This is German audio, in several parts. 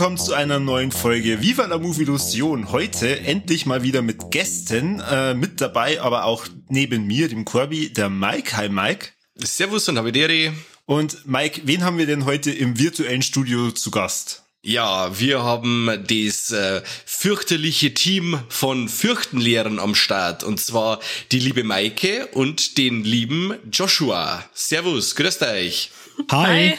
Willkommen zu einer neuen Folge Viva la Movie Illusion. Heute endlich mal wieder mit Gästen. Äh, mit dabei, aber auch neben mir, dem Corby, der Mike. Hi Mike. Servus und Havideri. Und Mike, wen haben wir denn heute im virtuellen Studio zu Gast? Ja, wir haben das äh, fürchterliche Team von Fürchtenlehrern am Start. Und zwar die liebe Maike und den lieben Joshua. Servus, grüßt euch. Hi. Hi.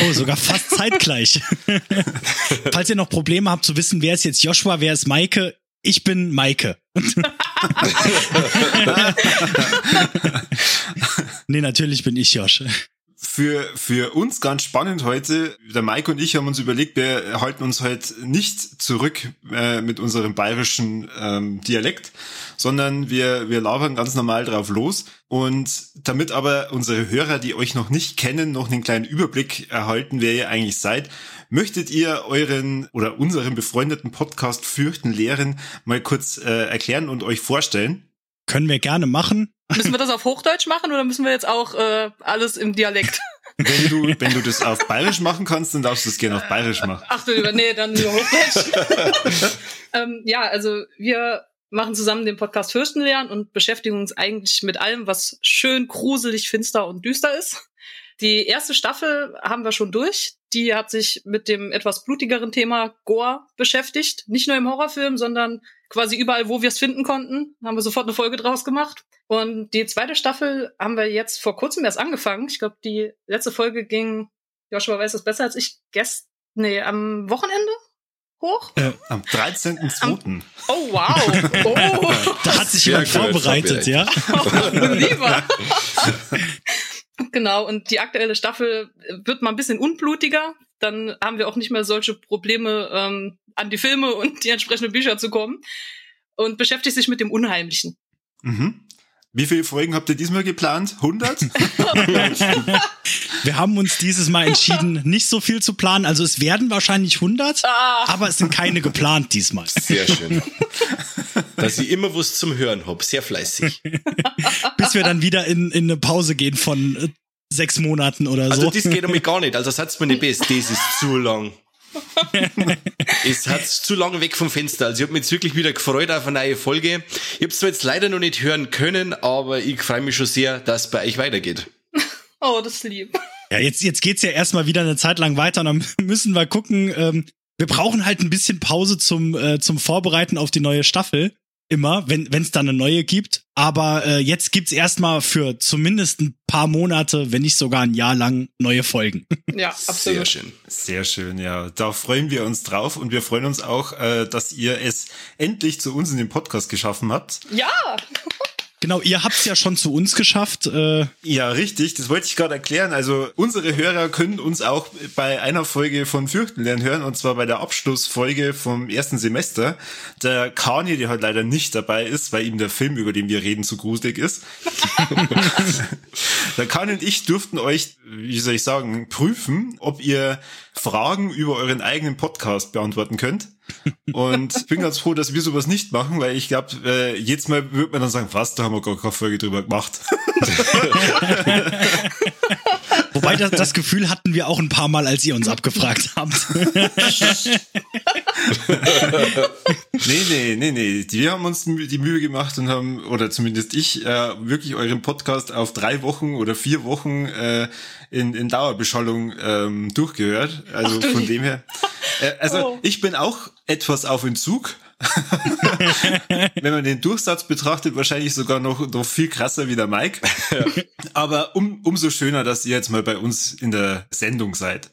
oh, sogar fast zeitgleich. Falls ihr noch Probleme habt zu wissen, wer ist jetzt Joshua, wer ist Maike, ich bin Maike. nee, natürlich bin ich Josh für, für uns ganz spannend heute. Der Mike und ich haben uns überlegt, wir halten uns heute nicht zurück äh, mit unserem bayerischen ähm, Dialekt, sondern wir, wir labern ganz normal drauf los. Und damit aber unsere Hörer, die euch noch nicht kennen, noch einen kleinen Überblick erhalten, wer ihr eigentlich seid, möchtet ihr euren oder unseren befreundeten Podcast Fürchten Lehren mal kurz äh, erklären und euch vorstellen? Können wir gerne machen. Müssen wir das auf Hochdeutsch machen oder müssen wir jetzt auch äh, alles im Dialekt? Wenn du, wenn du das auf Bayerisch machen kannst, dann darfst du es gerne auf Bayerisch machen. Ach du lieber, nee, dann nur Hochdeutsch. ähm, ja, also wir machen zusammen den Podcast Fürstenlehren und beschäftigen uns eigentlich mit allem, was schön, gruselig, finster und düster ist. Die erste Staffel haben wir schon durch. Die hat sich mit dem etwas blutigeren Thema Gore beschäftigt. Nicht nur im Horrorfilm, sondern quasi überall, wo wir es finden konnten, haben wir sofort eine Folge draus gemacht. Und die zweite Staffel haben wir jetzt vor kurzem erst angefangen. Ich glaube, die letzte Folge ging, Joshua weiß das besser als ich, gest, nee, am Wochenende hoch? Äh, am 13.2. Oh, wow. Oh. da hat sich jemand vorbereitet, ja? Oh, lieber. genau, und die aktuelle Staffel wird mal ein bisschen unblutiger. Dann haben wir auch nicht mehr solche Probleme, ähm, an die Filme und die entsprechenden Bücher zu kommen. Und beschäftigt sich mit dem Unheimlichen. Mhm. Wie viele Folgen habt ihr diesmal geplant? 100? Wir haben uns dieses Mal entschieden, nicht so viel zu planen. Also es werden wahrscheinlich 100, ah. aber es sind keine geplant diesmal. Sehr schön. Dass ich immer was zum Hören hab. Sehr fleißig. Bis wir dann wieder in, in eine Pause gehen von äh, sechs Monaten oder so. Also das geht um mich gar nicht. Also sagt's mir nicht best. Das ist zu lang. es hat zu lange weg vom Fenster. Also ich habe mich jetzt wirklich wieder gefreut auf eine neue Folge. Ich habe es zwar jetzt leider noch nicht hören können, aber ich freue mich schon sehr, dass es bei euch weitergeht. Oh, das ist lieb. Ja, jetzt, jetzt geht's ja erstmal wieder eine Zeit lang weiter und dann müssen wir gucken. Ähm, wir brauchen halt ein bisschen Pause zum, äh, zum Vorbereiten auf die neue Staffel immer, wenn es dann eine neue gibt. Aber äh, jetzt gibt's erstmal für zumindest ein paar Monate, wenn nicht sogar ein Jahr lang, neue Folgen. Ja, absolut. Sehr schön. Sehr schön, ja. Da freuen wir uns drauf und wir freuen uns auch, äh, dass ihr es endlich zu uns in den Podcast geschaffen habt. Ja. Genau, ihr habt's ja schon zu uns geschafft. Äh ja, richtig. Das wollte ich gerade erklären. Also unsere Hörer können uns auch bei einer Folge von Fürchten lernen hören, und zwar bei der Abschlussfolge vom ersten Semester. Der Kani, der halt leider nicht dabei ist, weil ihm der Film, über den wir reden, zu gruselig ist. der Kani und ich durften euch, wie soll ich sagen, prüfen, ob ihr Fragen über euren eigenen Podcast beantworten könnt. Und bin ganz froh, dass wir sowas nicht machen, weil ich glaube, äh, jedes Mal wird man dann sagen, was, da haben wir gar keine Folge drüber gemacht. Wobei das, das Gefühl hatten wir auch ein paar Mal, als ihr uns abgefragt habt. nee, nee, nee, nee. Wir haben uns die Mühe gemacht und haben, oder zumindest ich, äh, wirklich euren Podcast auf drei Wochen oder vier Wochen äh, in, in Dauerbeschallung ähm, durchgehört. Also Ach, von dem her. Äh, also oh. ich bin auch etwas auf Entzug. Wenn man den Durchsatz betrachtet, wahrscheinlich sogar noch, noch viel krasser wie der Mike. Aber um, umso schöner, dass ihr jetzt mal bei uns in der Sendung seid.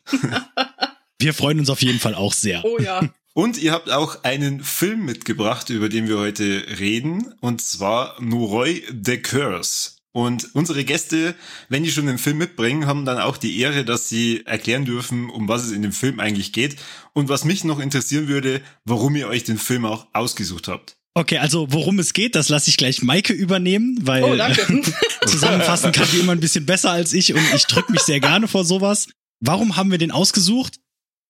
Wir freuen uns auf jeden Fall auch sehr. Oh ja. Und ihr habt auch einen Film mitgebracht, über den wir heute reden, und zwar Noroi the Curse. Und unsere Gäste, wenn die schon den Film mitbringen, haben dann auch die Ehre, dass sie erklären dürfen, um was es in dem Film eigentlich geht. Und was mich noch interessieren würde, warum ihr euch den Film auch ausgesucht habt. Okay, also worum es geht, das lasse ich gleich Maike übernehmen, weil oh, danke. zusammenfassen kann die immer ein bisschen besser als ich und ich drücke mich sehr gerne vor sowas. Warum haben wir den ausgesucht?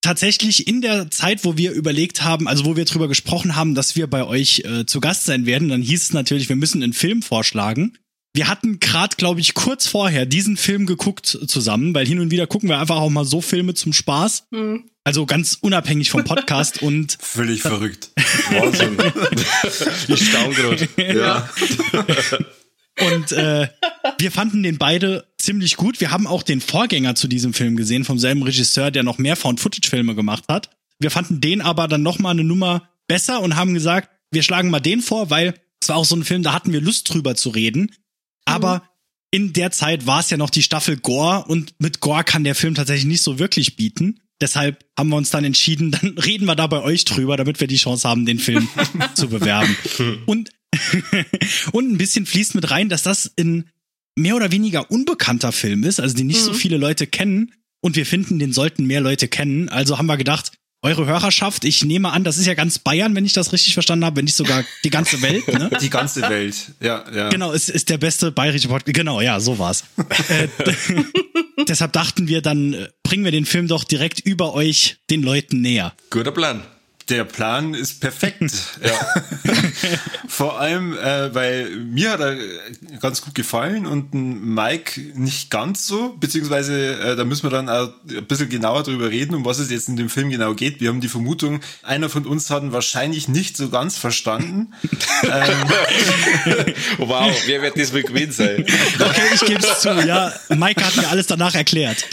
Tatsächlich in der Zeit, wo wir überlegt haben, also wo wir drüber gesprochen haben, dass wir bei euch äh, zu Gast sein werden, dann hieß es natürlich, wir müssen einen Film vorschlagen wir hatten gerade, glaube ich, kurz vorher diesen Film geguckt zusammen, weil hin und wieder gucken wir einfach auch mal so Filme zum Spaß. Mhm. Also ganz unabhängig vom Podcast und. Völlig verrückt. Wahnsinn. ich staun gerade. Ja. Und äh, wir fanden den beide ziemlich gut. Wir haben auch den Vorgänger zu diesem Film gesehen, vom selben Regisseur, der noch mehr Found-Footage-Filme gemacht hat. Wir fanden den aber dann noch mal eine Nummer besser und haben gesagt, wir schlagen mal den vor, weil es war auch so ein Film, da hatten wir Lust drüber zu reden. Aber mhm. in der Zeit war es ja noch die Staffel Gore und mit Gore kann der Film tatsächlich nicht so wirklich bieten. Deshalb haben wir uns dann entschieden, dann reden wir da bei euch drüber, damit wir die Chance haben, den Film zu bewerben. Und und ein bisschen fließt mit rein, dass das ein mehr oder weniger unbekannter Film ist, also den nicht mhm. so viele Leute kennen. Und wir finden, den sollten mehr Leute kennen. Also haben wir gedacht, eure Hörerschaft, ich nehme an, das ist ja ganz Bayern, wenn ich das richtig verstanden habe, wenn nicht sogar die ganze Welt. Ne? Die ganze Welt, ja, ja. Genau, es ist der beste bayerische Podcast. Genau, ja, so war's. äh, deshalb dachten wir, dann äh, bringen wir den Film doch direkt über euch den Leuten näher. Guter Plan. Der Plan ist perfekt. ja. Vor allem, äh, weil mir hat er ganz gut gefallen und Mike nicht ganz so, beziehungsweise äh, da müssen wir dann auch ein bisschen genauer drüber reden, um was es jetzt in dem Film genau geht. Wir haben die Vermutung, einer von uns hat ihn wahrscheinlich nicht so ganz verstanden. ähm. wow, wer wird das wohl gewesen sein? Okay, ich gebe es zu, ja. Mike hat mir alles danach erklärt.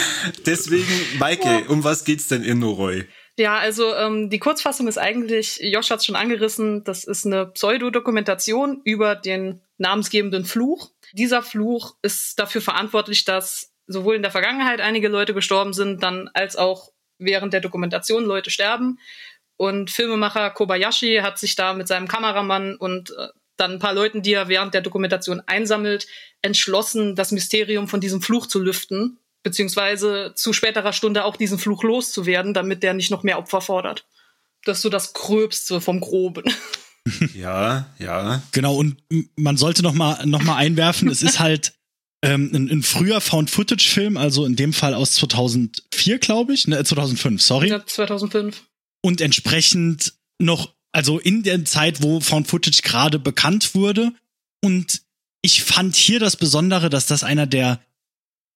Deswegen, Maike, um was geht's denn in Noroi? Ja, also ähm, die Kurzfassung ist eigentlich, Josh hat es schon angerissen, das ist eine Pseudodokumentation über den namensgebenden Fluch. Dieser Fluch ist dafür verantwortlich, dass sowohl in der Vergangenheit einige Leute gestorben sind, dann als auch während der Dokumentation Leute sterben. Und Filmemacher Kobayashi hat sich da mit seinem Kameramann und äh, dann ein paar Leuten, die er während der Dokumentation einsammelt, entschlossen, das Mysterium von diesem Fluch zu lüften beziehungsweise zu späterer Stunde auch diesen Fluch loszuwerden, damit der nicht noch mehr Opfer fordert. Das ist so das Gröbste vom Groben. Ja, ja. Genau, und man sollte noch mal, noch mal einwerfen, es ist halt ähm, ein, ein früher Found-Footage-Film, also in dem Fall aus 2004, glaube ich, ne, 2005, sorry. Ja, 2005. Und entsprechend noch, also in der Zeit, wo Found-Footage gerade bekannt wurde. Und ich fand hier das Besondere, dass das einer der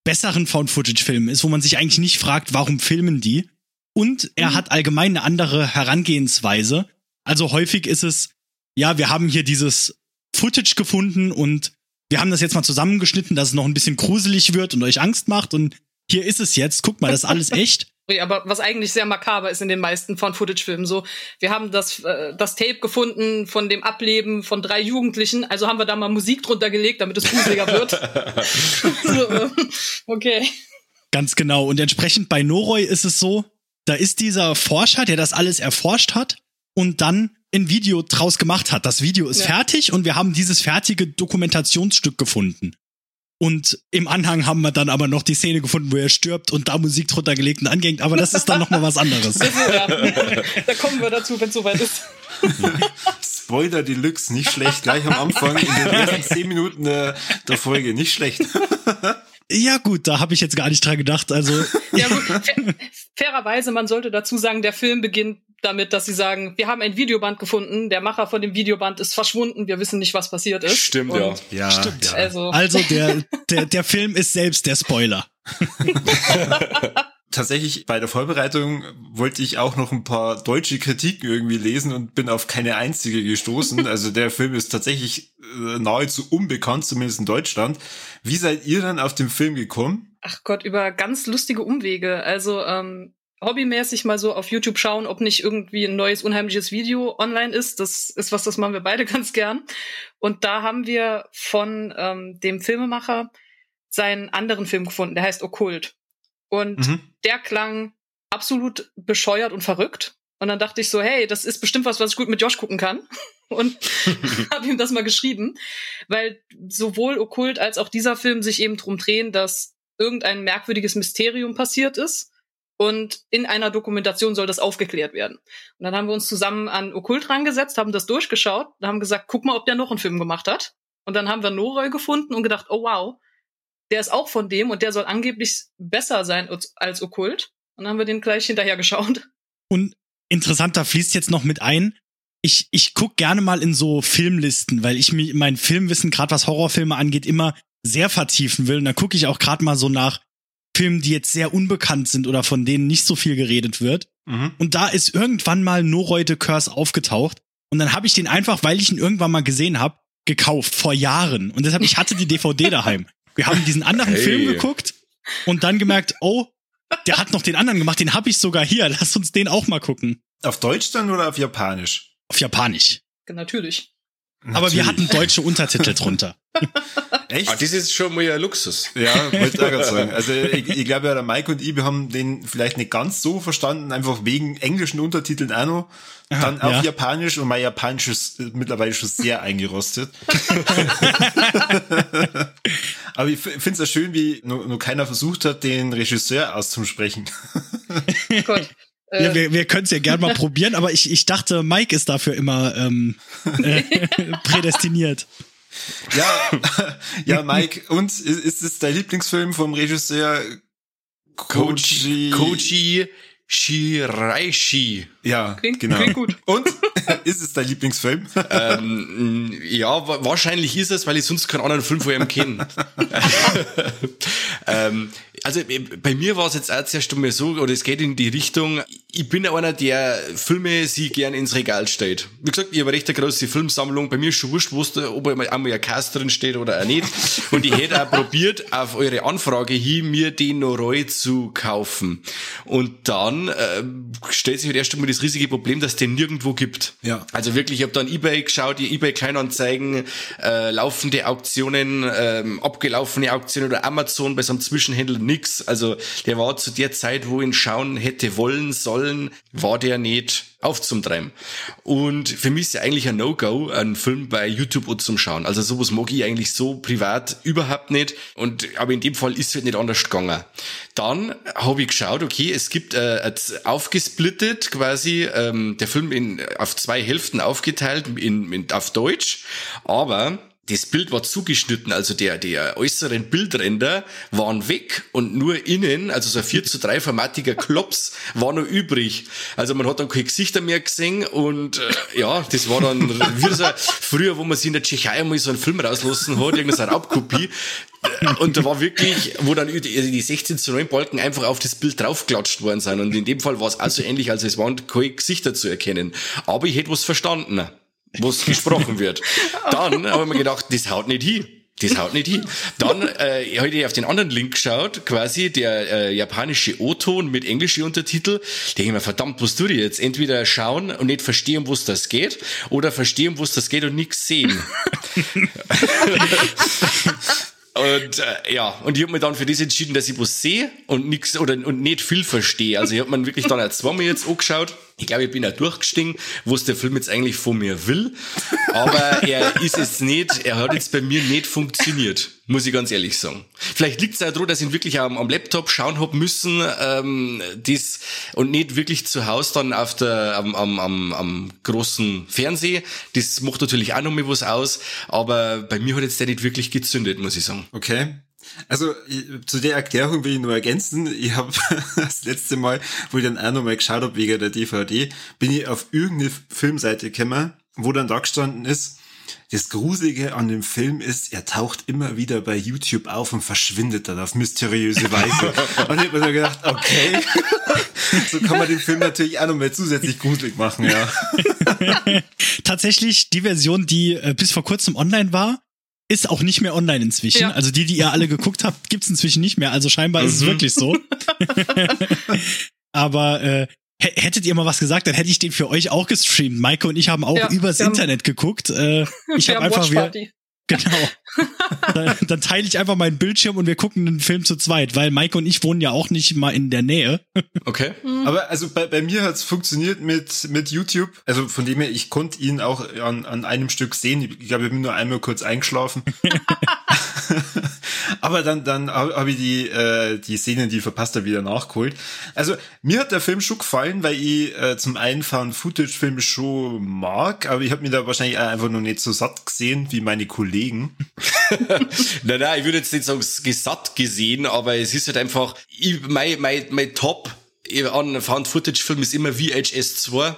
besseren Found-Footage-Filmen ist, wo man sich eigentlich nicht fragt, warum filmen die. Und er mhm. hat allgemein eine andere Herangehensweise. Also häufig ist es, ja, wir haben hier dieses Footage gefunden und wir haben das jetzt mal zusammengeschnitten, dass es noch ein bisschen gruselig wird und euch Angst macht und hier ist es jetzt, guck mal, das ist alles echt. Aber was eigentlich sehr makaber ist in den meisten von Footage-Filmen so, wir haben das, äh, das Tape gefunden von dem Ableben von drei Jugendlichen, also haben wir da mal Musik drunter gelegt, damit es gruseliger wird. so, äh, okay. Ganz genau. Und entsprechend bei Noroi ist es so, da ist dieser Forscher, der das alles erforscht hat und dann ein Video draus gemacht hat. Das Video ist ja. fertig und wir haben dieses fertige Dokumentationsstück gefunden. Und im Anhang haben wir dann aber noch die Szene gefunden, wo er stirbt und da Musik drunter gelegt und angehängt. Aber das ist dann noch mal was anderes. Ja. Da kommen wir dazu, wenn es soweit ist. Spoiler Deluxe, nicht schlecht. Gleich am Anfang in den ersten zehn Minuten der, der Folge, nicht schlecht. Ja gut, da habe ich jetzt gar nicht dran gedacht. Also ja, gut, fairerweise, man sollte dazu sagen, der Film beginnt damit, dass sie sagen, wir haben ein Videoband gefunden, der Macher von dem Videoband ist verschwunden, wir wissen nicht, was passiert ist. Stimmt, Und ja. ja. Stimmt. Ja. Also, also der, der, der Film ist selbst der Spoiler. Tatsächlich bei der Vorbereitung wollte ich auch noch ein paar deutsche Kritiken irgendwie lesen und bin auf keine einzige gestoßen. Also der Film ist tatsächlich äh, nahezu unbekannt, zumindest in Deutschland. Wie seid ihr dann auf den Film gekommen? Ach Gott, über ganz lustige Umwege. Also ähm, hobbymäßig mal so auf YouTube schauen, ob nicht irgendwie ein neues unheimliches Video online ist. Das ist was, das machen wir beide ganz gern. Und da haben wir von ähm, dem Filmemacher seinen anderen Film gefunden, der heißt Okkult. Und mhm. der klang absolut bescheuert und verrückt. Und dann dachte ich so, hey, das ist bestimmt was, was ich gut mit Josh gucken kann. Und habe ihm das mal geschrieben, weil sowohl Okkult als auch dieser Film sich eben drum drehen, dass irgendein merkwürdiges Mysterium passiert ist und in einer Dokumentation soll das aufgeklärt werden. Und dann haben wir uns zusammen an Okkult rangesetzt, haben das durchgeschaut, haben gesagt, guck mal, ob der noch einen Film gemacht hat. Und dann haben wir Noroi gefunden und gedacht, oh wow, der ist auch von dem und der soll angeblich besser sein als Okkult. Und dann haben wir den gleich hinterher geschaut. Und interessant, da fließt jetzt noch mit ein, ich, ich guck gerne mal in so Filmlisten, weil ich mir mein Filmwissen, gerade was Horrorfilme angeht, immer sehr vertiefen will. Und da gucke ich auch gerade mal so nach Filmen, die jetzt sehr unbekannt sind oder von denen nicht so viel geredet wird. Mhm. Und da ist irgendwann mal Noroi de Curse aufgetaucht. Und dann habe ich den einfach, weil ich ihn irgendwann mal gesehen habe, gekauft vor Jahren. Und deshalb, ich hatte die DVD daheim. Wir haben diesen anderen hey. Film geguckt und dann gemerkt, oh, der hat noch den anderen gemacht, den habe ich sogar hier. Lass uns den auch mal gucken. Auf Deutsch dann oder auf Japanisch? Auf Japanisch. Natürlich. Aber wir hatten deutsche Untertitel drunter. Echt? Ah, das ist schon mal ein Luxus. Ja, wollte ich auch gerade sagen. Also ich, ich glaube ja, der Mike und ich, wir haben den vielleicht nicht ganz so verstanden, einfach wegen englischen Untertiteln auch noch. Dann auf ja. Japanisch und mein Japanisch ist mittlerweile schon sehr eingerostet. Aber ich finde es ja schön, wie nur, nur keiner versucht hat, den Regisseur auszusprechen. Gott. Ja, wir, wir können es ja gerne mal probieren, aber ich, ich dachte, Mike ist dafür immer ähm, äh, prädestiniert. Ja, ja, Mike, und ist, ist es dein Lieblingsfilm vom Regisseur Koji, Koji Shiraishi. Ja, klingt, genau. Klingt gut. Und ist es dein Lieblingsfilm? ähm, ja, wahrscheinlich ist es, weil ich sonst keinen anderen Film von ihm kenne. ähm, also äh, bei mir war es jetzt auch zuerst einmal so, oder es geht in die Richtung, ich bin einer, der Filme sie gern ins Regal stellt. Wie gesagt, ich habe eine recht große Filmsammlung. Bei mir ist schon wurscht, ob einmal ein Cast drin steht oder auch nicht. Und ich hätte auch probiert, auf eure Anfrage hin, mir den Noroi zu kaufen. Und dann äh, stellt sich halt erst einmal das riesige Problem, dass es den nirgendwo gibt. Ja. Also wirklich, ich habe dann Ebay geschaut, die Ebay Kleinanzeigen, äh, laufende Auktionen, äh, abgelaufene Auktionen oder Amazon bei so einem Zwischenhändler nix. Also der war zu der Zeit, wo ihn schauen hätte wollen, sollen, war der nicht aufzumtreiben. Und für mich ist ja eigentlich ein No-Go, einen Film bei YouTube zum Schauen. Also sowas mag ich eigentlich so privat überhaupt nicht. Und aber in dem Fall ist es halt nicht anders gegangen. Dann habe ich geschaut, okay, es gibt äh, aufgesplittet quasi ähm, der Film in auf zwei Hälften aufgeteilt in, in auf Deutsch, aber das Bild war zugeschnitten, also der, der äußeren Bildränder waren weg und nur innen, also so ein 4 zu 3 formatiger Klops war noch übrig. Also man hat dann keine Gesichter mehr gesehen und äh, ja, das war dann wie so früher, wo man sich in der Tschechei mal so einen Film rauslassen hat, irgendeine Raubkopie. Äh, und da war wirklich, wo dann die 16 zu 9 Balken einfach auf das Bild draufgeklatscht worden sind. Und in dem Fall war es auch so ähnlich, als es waren keine Gesichter zu erkennen. Aber ich hätte was verstanden wo es gesprochen wird. Dann habe ich mir gedacht, das haut nicht hin. Das haut nicht hin. Dann äh, habe ich auf den anderen Link geschaut, quasi der äh, japanische O-Ton mit englischen Untertitel. Denke ich mir, verdammt, was tue ich jetzt? Entweder schauen und nicht verstehen, wo es das geht, oder verstehen, wo es das geht und nichts sehen. Und äh, ja, und ich habe mir dann für das entschieden, dass ich was sehe und nix oder und nicht viel verstehe. Also ich habe mir wirklich dann auch zweimal jetzt angeschaut ich glaube, ich bin auch durchgestiegen, was der Film jetzt eigentlich von mir will. Aber er ist es nicht, er hat jetzt bei mir nicht funktioniert, muss ich ganz ehrlich sagen. Vielleicht liegt es auch daran, dass ich ihn wirklich am, am Laptop schauen hab müssen, ähm, das, und nicht wirklich zu Hause dann auf der, am, am, am, am großen Fernseher. Das macht natürlich auch noch mal was aus, aber bei mir hat jetzt der nicht wirklich gezündet, muss ich sagen. Okay. Also zu der Erklärung will ich nur ergänzen. Ich habe das letzte Mal, wo ich dann auch nochmal geschaut habe wegen der DVD, bin ich auf irgendeine Filmseite gekommen, wo dann da gestanden ist, das Gruselige an dem Film ist, er taucht immer wieder bei YouTube auf und verschwindet dann auf mysteriöse Weise. und ich habe mir gedacht, okay, so kann man den Film natürlich auch nochmal zusätzlich gruselig machen, ja. Tatsächlich, die Version, die äh, bis vor kurzem online war, ist auch nicht mehr online inzwischen. Ja. Also die, die ihr alle geguckt habt, gibt's inzwischen nicht mehr. Also scheinbar mhm. ist es mhm. wirklich so. Aber äh, hättet ihr mal was gesagt, dann hätte ich den für euch auch gestreamt. Maike und ich haben auch ja, übers Internet geguckt. Äh, ich habe einfach wir, Genau. dann, dann teile ich einfach meinen Bildschirm und wir gucken den Film zu zweit, weil Maike und ich wohnen ja auch nicht mal in der Nähe. Okay. Mhm. Aber also bei, bei mir hat's funktioniert mit, mit YouTube. Also von dem her, ich konnte ihn auch an, an einem Stück sehen. Ich glaube, ich bin nur einmal kurz eingeschlafen. Aber dann, dann habe ich die, äh, die Szenen, die verpasst habe, wieder nachgeholt. Also mir hat der Film schon gefallen, weil ich äh, zum einen Found-Footage-Filme schon mag, aber ich habe mir da wahrscheinlich einfach noch nicht so satt gesehen wie meine Kollegen. nein, nein, ich würde jetzt nicht sagen, gesatt gesehen, aber es ist halt einfach, ich, mein, mein, mein Top an Found-Footage-Film ist immer VHS 2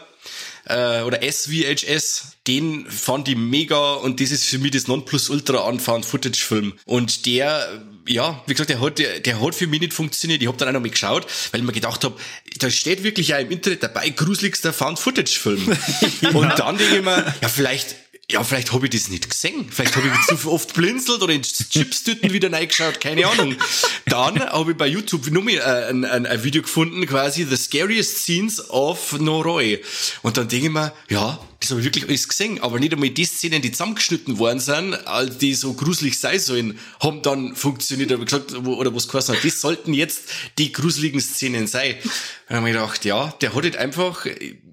äh, oder SVHS, den fand ich mega und das ist für mich das Nonplusultra an Found-Footage-Film. Und der, ja, wie gesagt, der hat, der, der hat für mich nicht funktioniert. Ich habe dann auch noch mal geschaut, weil ich mir gedacht habe, da steht wirklich auch im Internet dabei, gruseligster Found-Footage-Film. und dann denke ich mir, ja, vielleicht ja, vielleicht habe ich das nicht gesehen. Vielleicht habe ich zu oft blinzelt oder in Chipstüten wieder reingeschaut, keine Ahnung. Dann habe ich bei YouTube nur mal äh, ein, ein, ein, Video gefunden, quasi The Scariest Scenes of Noroi. Und dann denke ich mir, ja, das habe ich wirklich alles gesehen, aber nicht einmal die Szenen, die zusammengeschnitten worden sind, als die so gruselig sein sollen, haben dann funktioniert. Aber gesagt, oder was geheißen hat, das sollten jetzt die gruseligen Szenen sein. Und dann habe ich gedacht, ja, der hat halt einfach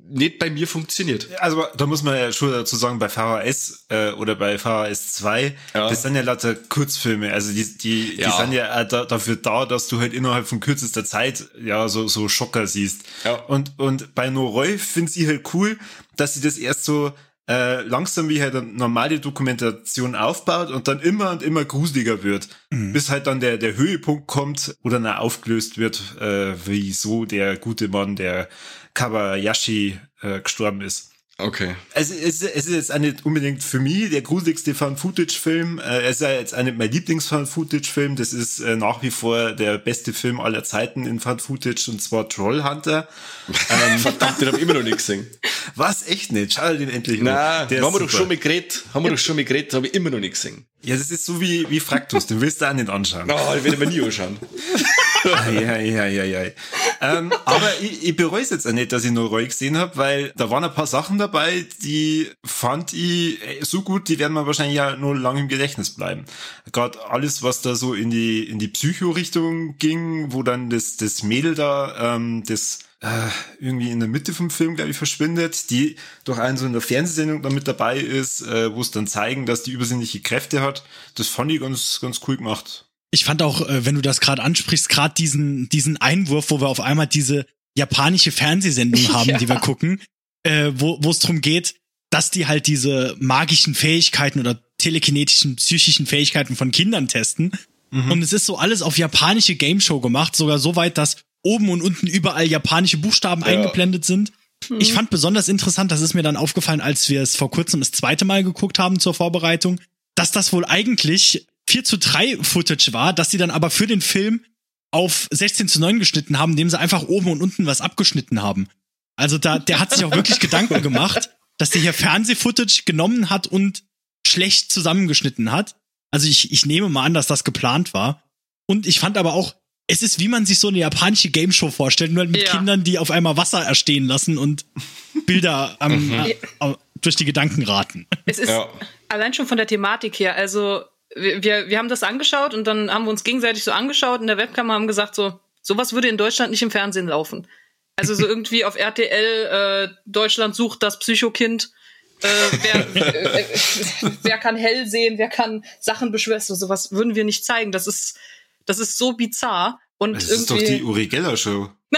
nicht bei mir funktioniert. Also da muss man ja schon dazu sagen, bei VHS äh, oder bei VHS 2, ja. das sind ja lauter Kurzfilme. Also die, die, ja. die sind ja da, dafür da, dass du halt innerhalb von kürzester Zeit ja so, so Schocker siehst. Ja. Und, und bei Noroi finde ich halt cool, dass sie das erst so äh, langsam wie halt eine normale Dokumentation aufbaut und dann immer und immer gruseliger wird, mhm. bis halt dann der, der Höhepunkt kommt, dann auch aufgelöst wird, äh, wieso der gute Mann, der Kabayashi, äh, gestorben ist. Okay. Es, es ist jetzt auch nicht unbedingt für mich der gruseligste Found-Footage-Film. Äh, es ist ja jetzt auch nicht mein Lieblings-Found-Footage-Film. Das ist äh, nach wie vor der beste Film aller Zeiten in Found-Footage und zwar Trollhunter. ähm, Verdammt, den hab ich immer noch nicht gesehen. Was? Echt nicht? Schau den endlich mal. Nein, haben wir doch schon mit geredet. Haben wir doch schon mit geredet, habe ich immer noch nicht gesehen. Ja, das ist so wie, wie Fraktus. Den willst du auch nicht anschauen. Oh, ich werde mir nie anschauen. Ähm, aber ich, ich bereue es jetzt auch nicht, dass ich nur Roy gesehen habe, weil da waren ein paar Sachen dabei, die fand ich so gut, die werden mir wahrscheinlich ja nur lange im Gedächtnis bleiben. Gerade alles, was da so in die, in die Psycho-Richtung ging, wo dann das, das Mädel da, ähm, das äh, irgendwie in der Mitte vom Film, glaube ich, verschwindet, die durch einen so in der Fernsehsendung da mit dabei ist, äh, wo es dann zeigen, dass die übersinnliche Kräfte hat. Das fand ich ganz, ganz cool gemacht. Ich fand auch, äh, wenn du das gerade ansprichst, gerade diesen, diesen Einwurf, wo wir auf einmal diese japanische Fernsehsendung haben, ja. die wir gucken, äh, wo wo es darum geht, dass die halt diese magischen Fähigkeiten oder telekinetischen, psychischen Fähigkeiten von Kindern testen. Mhm. Und es ist so alles auf japanische Game Show gemacht, sogar so weit, dass oben und unten überall japanische Buchstaben ja. eingeblendet sind. Mhm. Ich fand besonders interessant, das ist mir dann aufgefallen, als wir es vor kurzem das zweite Mal geguckt haben zur Vorbereitung, dass das wohl eigentlich 4 zu 3 Footage war, dass sie dann aber für den Film auf 16 zu 9 geschnitten haben, indem sie einfach oben und unten was abgeschnitten haben. Also da, der hat sich auch wirklich Gedanken gemacht, dass der hier Fernsehfootage genommen hat und schlecht zusammengeschnitten hat. Also ich, ich nehme mal an, dass das geplant war. Und ich fand aber auch, es ist, wie man sich so eine japanische Game Show vorstellt, nur mit ja. Kindern, die auf einmal Wasser erstehen lassen und Bilder am, mhm. äh, durch die Gedanken raten. Es ist ja. allein schon von der Thematik her, also wir, wir haben das angeschaut und dann haben wir uns gegenseitig so angeschaut in der Webcam haben gesagt so, sowas würde in Deutschland nicht im Fernsehen laufen. Also so irgendwie auf RTL äh, Deutschland sucht das Psychokind. Äh, wer, äh, äh, wer kann hell sehen, wer kann Sachen beschwören, so sowas würden wir nicht zeigen. Das ist das ist so bizarr und das irgendwie. ist doch die Uri Geller Show.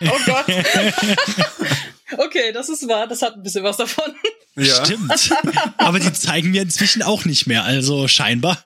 oh Gott. okay, das ist wahr. Das hat ein bisschen was davon. Ja. Stimmt. Aber die zeigen wir inzwischen auch nicht mehr, also scheinbar.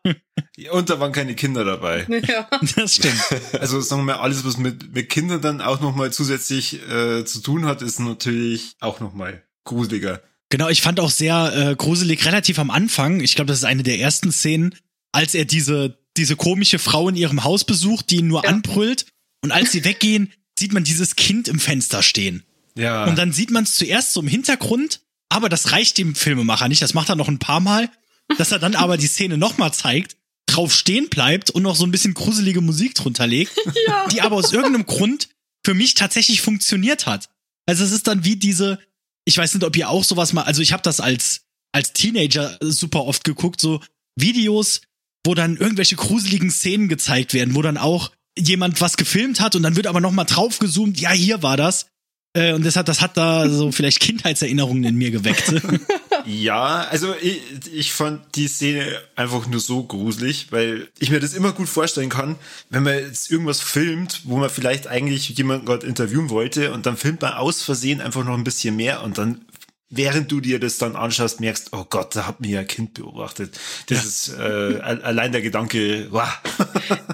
Und da waren keine Kinder dabei. Ja. Das stimmt. Also sagen wir mal, alles, was mit, mit Kindern dann auch nochmal zusätzlich äh, zu tun hat, ist natürlich auch nochmal gruseliger. Genau, ich fand auch sehr äh, gruselig relativ am Anfang. Ich glaube, das ist eine der ersten Szenen, als er diese, diese komische Frau in ihrem Haus besucht, die ihn nur ja. anbrüllt. Und als sie weggehen, sieht man dieses Kind im Fenster stehen. Ja. Und dann sieht man es zuerst so im Hintergrund aber das reicht dem Filmemacher nicht. Das macht er noch ein paar Mal, dass er dann aber die Szene nochmal zeigt, drauf stehen bleibt und noch so ein bisschen gruselige Musik drunter legt, ja. die aber aus irgendeinem Grund für mich tatsächlich funktioniert hat. Also es ist dann wie diese, ich weiß nicht, ob ihr auch sowas mal, also ich habe das als als Teenager super oft geguckt, so Videos, wo dann irgendwelche gruseligen Szenen gezeigt werden, wo dann auch jemand was gefilmt hat und dann wird aber noch mal drauf gezoomt, ja, hier war das. Äh, und deshalb, das hat da so vielleicht Kindheitserinnerungen in mir geweckt. ja, also ich, ich fand die Szene einfach nur so gruselig, weil ich mir das immer gut vorstellen kann, wenn man jetzt irgendwas filmt, wo man vielleicht eigentlich jemanden gerade interviewen wollte und dann filmt man aus Versehen einfach noch ein bisschen mehr und dann während du dir das dann anschaust, merkst, oh Gott, da hat mir ein Kind beobachtet. Das ja. ist äh, allein der Gedanke, wow.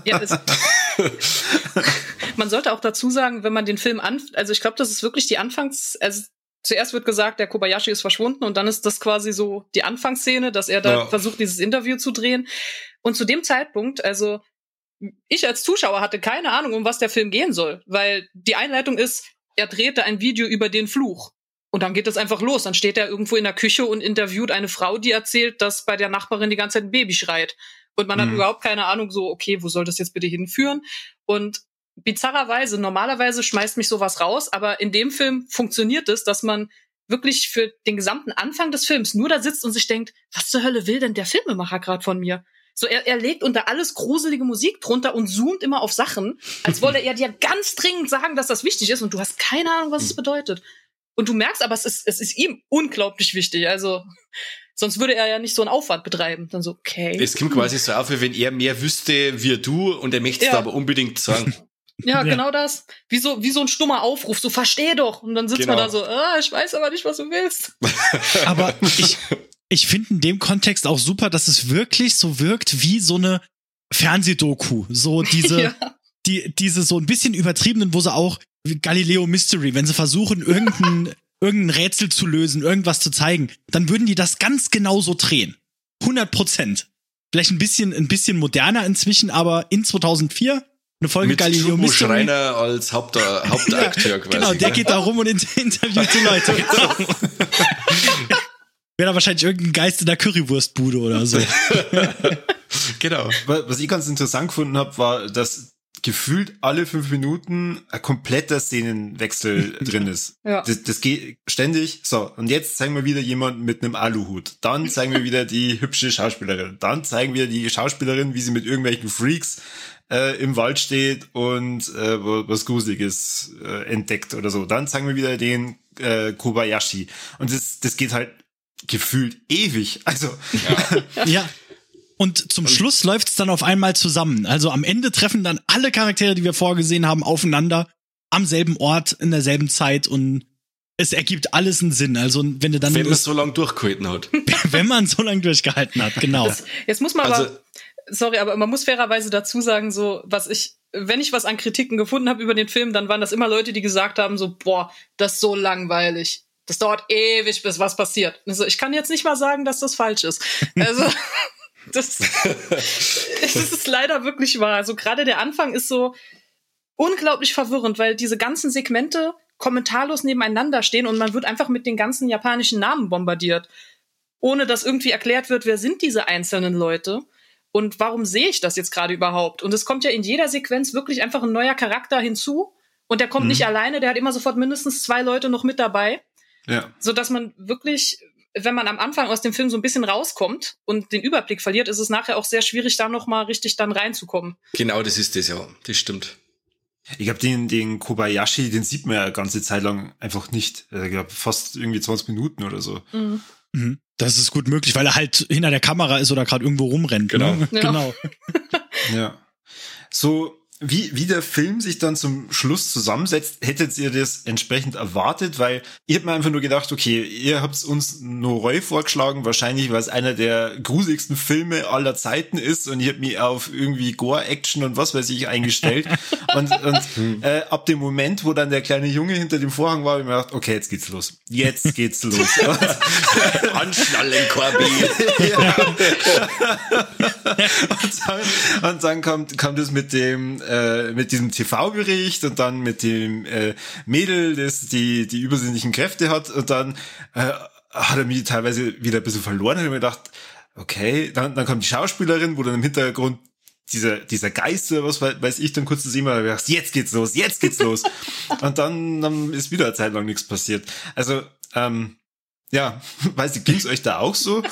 Ja, das, man sollte auch dazu sagen, wenn man den Film an, also ich glaube, das ist wirklich die Anfangs, also zuerst wird gesagt, der Kobayashi ist verschwunden und dann ist das quasi so die Anfangsszene, dass er da ja. versucht, dieses Interview zu drehen. Und zu dem Zeitpunkt, also ich als Zuschauer hatte keine Ahnung, um was der Film gehen soll, weil die Einleitung ist, er drehte ein Video über den Fluch. Und dann geht es einfach los. Dann steht er irgendwo in der Küche und interviewt eine Frau, die erzählt, dass bei der Nachbarin die ganze Zeit ein Baby schreit. Und man mhm. hat überhaupt keine Ahnung, so, okay, wo soll das jetzt bitte hinführen? Und bizarrerweise, normalerweise schmeißt mich sowas raus, aber in dem Film funktioniert es, dass man wirklich für den gesamten Anfang des Films nur da sitzt und sich denkt, was zur Hölle will denn der Filmemacher gerade von mir? So, er, er legt unter alles gruselige Musik drunter und zoomt immer auf Sachen, als wolle er dir ganz dringend sagen, dass das wichtig ist und du hast keine Ahnung, was es bedeutet. Und du merkst aber, es ist, es ist ihm unglaublich wichtig. Also, sonst würde er ja nicht so einen Aufwand betreiben. Dann so, okay. Es kommt quasi so auf, wie wenn er mehr wüsste wie du und er möchte es ja. aber unbedingt sagen. Ja, ja, genau das. Wie so, wie so ein stummer Aufruf, so versteh doch. Und dann sitzt genau. man da so, ah, ich weiß aber nicht, was du willst. aber ich, ich finde in dem Kontext auch super, dass es wirklich so wirkt wie so eine Fernsehdoku. So diese, ja. die, diese so ein bisschen übertriebenen, wo sie auch Galileo Mystery, wenn sie versuchen, irgendein, irgendein Rätsel zu lösen, irgendwas zu zeigen, dann würden die das ganz genau so drehen. 100 Prozent. Vielleicht ein bisschen, ein bisschen moderner inzwischen, aber in 2004 eine Folge Mit Galileo Mystery. Schreiner als Haupt Hauptakteur ja, quasi. Genau, der geht da rum und interviewt die Leute. Wäre da wahrscheinlich irgendein Geist in der Currywurstbude oder so. genau. Was ich ganz interessant gefunden habe, war, dass gefühlt alle fünf Minuten ein kompletter Szenenwechsel drin ist. Ja. Das, das geht ständig. So, und jetzt zeigen wir wieder jemanden mit einem Aluhut. Dann zeigen wir wieder die hübsche Schauspielerin. Dann zeigen wir die Schauspielerin, wie sie mit irgendwelchen Freaks äh, im Wald steht und äh, was Gruseliges äh, entdeckt oder so. Dann zeigen wir wieder den äh, Kobayashi. Und das, das geht halt gefühlt ewig. Also ja. ja. Und zum Schluss läuft es dann auf einmal zusammen. Also am Ende treffen dann alle Charaktere, die wir vorgesehen haben, aufeinander am selben Ort in derselben Zeit und es ergibt alles einen Sinn. Also wenn du dann wenn man so lange durchgehalten hat, wenn man so lange durchgehalten hat, genau. Das, jetzt muss man also, aber, sorry, aber man muss fairerweise dazu sagen, so was ich, wenn ich was an Kritiken gefunden habe über den Film, dann waren das immer Leute, die gesagt haben, so boah, das ist so langweilig. Das dauert ewig, bis was passiert. Also ich kann jetzt nicht mal sagen, dass das falsch ist. Also Das, das ist leider wirklich wahr. Also gerade der Anfang ist so unglaublich verwirrend, weil diese ganzen Segmente kommentarlos nebeneinander stehen und man wird einfach mit den ganzen japanischen Namen bombardiert, ohne dass irgendwie erklärt wird, wer sind diese einzelnen Leute und warum sehe ich das jetzt gerade überhaupt? Und es kommt ja in jeder Sequenz wirklich einfach ein neuer Charakter hinzu und der kommt mhm. nicht alleine, der hat immer sofort mindestens zwei Leute noch mit dabei. Ja. So dass man wirklich wenn man am Anfang aus dem Film so ein bisschen rauskommt und den Überblick verliert, ist es nachher auch sehr schwierig, da nochmal richtig dann reinzukommen. Genau, das ist das, ja. Das stimmt. Ich glaube, den, den Kobayashi, den sieht man ja ganze Zeit lang einfach nicht. Ich glaube, fast irgendwie 20 Minuten oder so. Mhm. mhm. Das ist gut möglich, weil er halt hinter der Kamera ist oder gerade irgendwo rumrennt. Genau. Ne? Ja. genau. ja. So, wie, wie der Film sich dann zum Schluss zusammensetzt, hättet ihr das entsprechend erwartet? Weil ihr habt mir einfach nur gedacht, okay, ihr habt uns Noroi vorgeschlagen, wahrscheinlich, weil es einer der gruseligsten Filme aller Zeiten ist und ich habe mich auf irgendwie Gore-Action und was weiß ich eingestellt. und und hm. äh, ab dem Moment, wo dann der kleine Junge hinter dem Vorhang war, habe ich mir gedacht, okay, jetzt geht's los. Jetzt geht's los. Anschnallen, Corby. und, dann, und dann kommt, kommt es mit dem äh, mit diesem TV-Bericht und dann mit dem äh, Mädel, das die, die übersinnlichen Kräfte hat und dann äh, hat er mich teilweise wieder ein bisschen verloren und ich mir gedacht, okay, dann, dann kommt die Schauspielerin, wo dann im Hintergrund dieser, dieser Geist oder was weiß ich dann kurz zu sehen war, gedacht, jetzt geht's los, jetzt geht's los. und dann, dann ist wieder eine Zeit lang nichts passiert. Also, ähm, ja, weiß ich, ging's euch da auch so?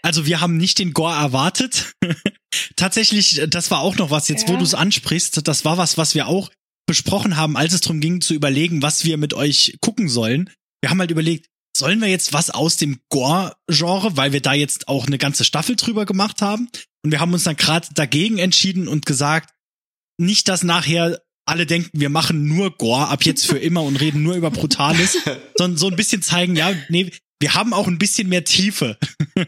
Also wir haben nicht den Gore erwartet. Tatsächlich, das war auch noch was, jetzt ja. wo du es ansprichst, das war was, was wir auch besprochen haben, als es darum ging zu überlegen, was wir mit euch gucken sollen. Wir haben halt überlegt, sollen wir jetzt was aus dem Gore-Genre, weil wir da jetzt auch eine ganze Staffel drüber gemacht haben. Und wir haben uns dann gerade dagegen entschieden und gesagt, nicht, dass nachher alle denken, wir machen nur Gore ab jetzt für immer und reden nur über Brutales, sondern so ein bisschen zeigen, ja, nee, wir haben auch ein bisschen mehr Tiefe.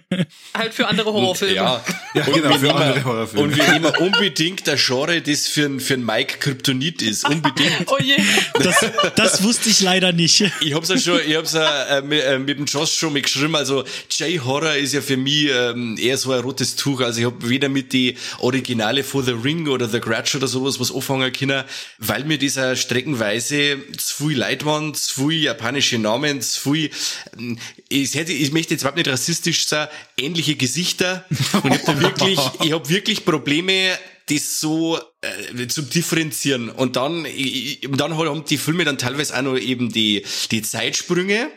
Halt für andere Horrorfilme. Ja, Ja, genau, wir nehmen, und wir nehmen unbedingt ein Genre, das für ein, für ein Mike Kryptonit ist. Unbedingt. oh je. Das, das wusste ich leider nicht. Ich hab's ja schon, ich hab's ja äh, mit, äh, mit dem Josh schon mal geschrieben. Also J-Horror ist ja für mich ähm, eher so ein rotes Tuch. Also ich hab weder mit die Originale For the Ring oder The Grudge oder sowas was anfangen können, weil mir dieser streckenweise zu viel Leid waren, zu viel japanische Namen, zu viel, ähm, ich, hätte, ich möchte jetzt überhaupt nicht rassistisch sein, ähnliche Gesichter. Und ich habe wirklich, ich habe wirklich Probleme, das so äh, zu differenzieren. Und dann, ich, dann haben die Filme dann teilweise auch noch eben die, die Zeitsprünge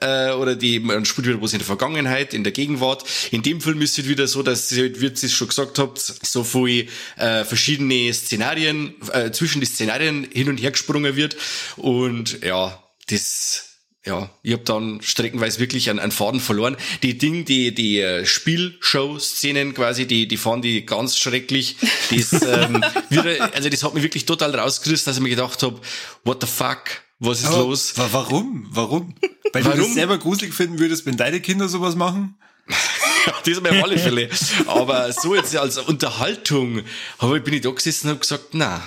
äh, oder die man spielt wieder was in der Vergangenheit, in der Gegenwart. In dem Film ist es wieder so, dass wie ihr es schon gesagt habt, so viel äh, verschiedene Szenarien äh, zwischen die Szenarien hin und her gesprungen wird und ja, das ja, ich habe dann streckenweise wirklich einen, einen Faden verloren. Die Ding, die die äh, Spielshow-Szenen quasi, die die fanden die ganz schrecklich. Das, ähm, wieder, also das hat mich wirklich total rausgerissen, dass ich mir gedacht habe, what the fuck, was ist Aber los? Warum? Warum? Weil warum? du das selber gruselig finden würdest, wenn deine Kinder sowas machen? das ist mir auf alle Fälle. Aber so jetzt als Unterhaltung habe ich, bin ich da gesessen und habe gesagt, na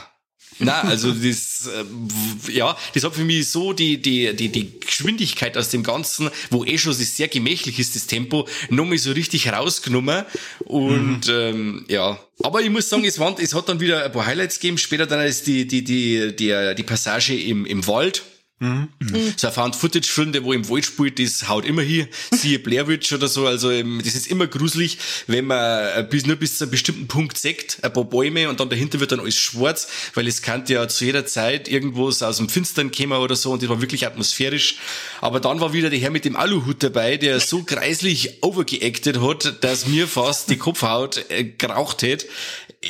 na, also das, äh, ja, das hat für mich so die, die, die, die Geschwindigkeit aus dem Ganzen, wo eh schon sehr gemächlich ist, das Tempo, nochmal so richtig rausgenommen. Und mhm. ähm, ja, aber ich muss sagen, es, waren, es hat dann wieder ein paar Highlights gegeben. Später dann ist die, die, die, die, die Passage im, im Wald Mhm. So ein Found-Footage-Film, der wo im Wald spielt, das haut immer hier, siehe Blair Witch oder so, also ähm, das ist immer gruselig, wenn man äh, bis, nur bis zu einem bestimmten Punkt sieht, ein paar Bäume und dann dahinter wird dann alles schwarz, weil es kann ja zu jeder Zeit irgendwas aus dem Finstern kommen oder so und das war wirklich atmosphärisch. Aber dann war wieder der Herr mit dem Aluhut dabei, der so kreislich overgeacted hat, dass mir fast die Kopfhaut äh, geraucht hätte.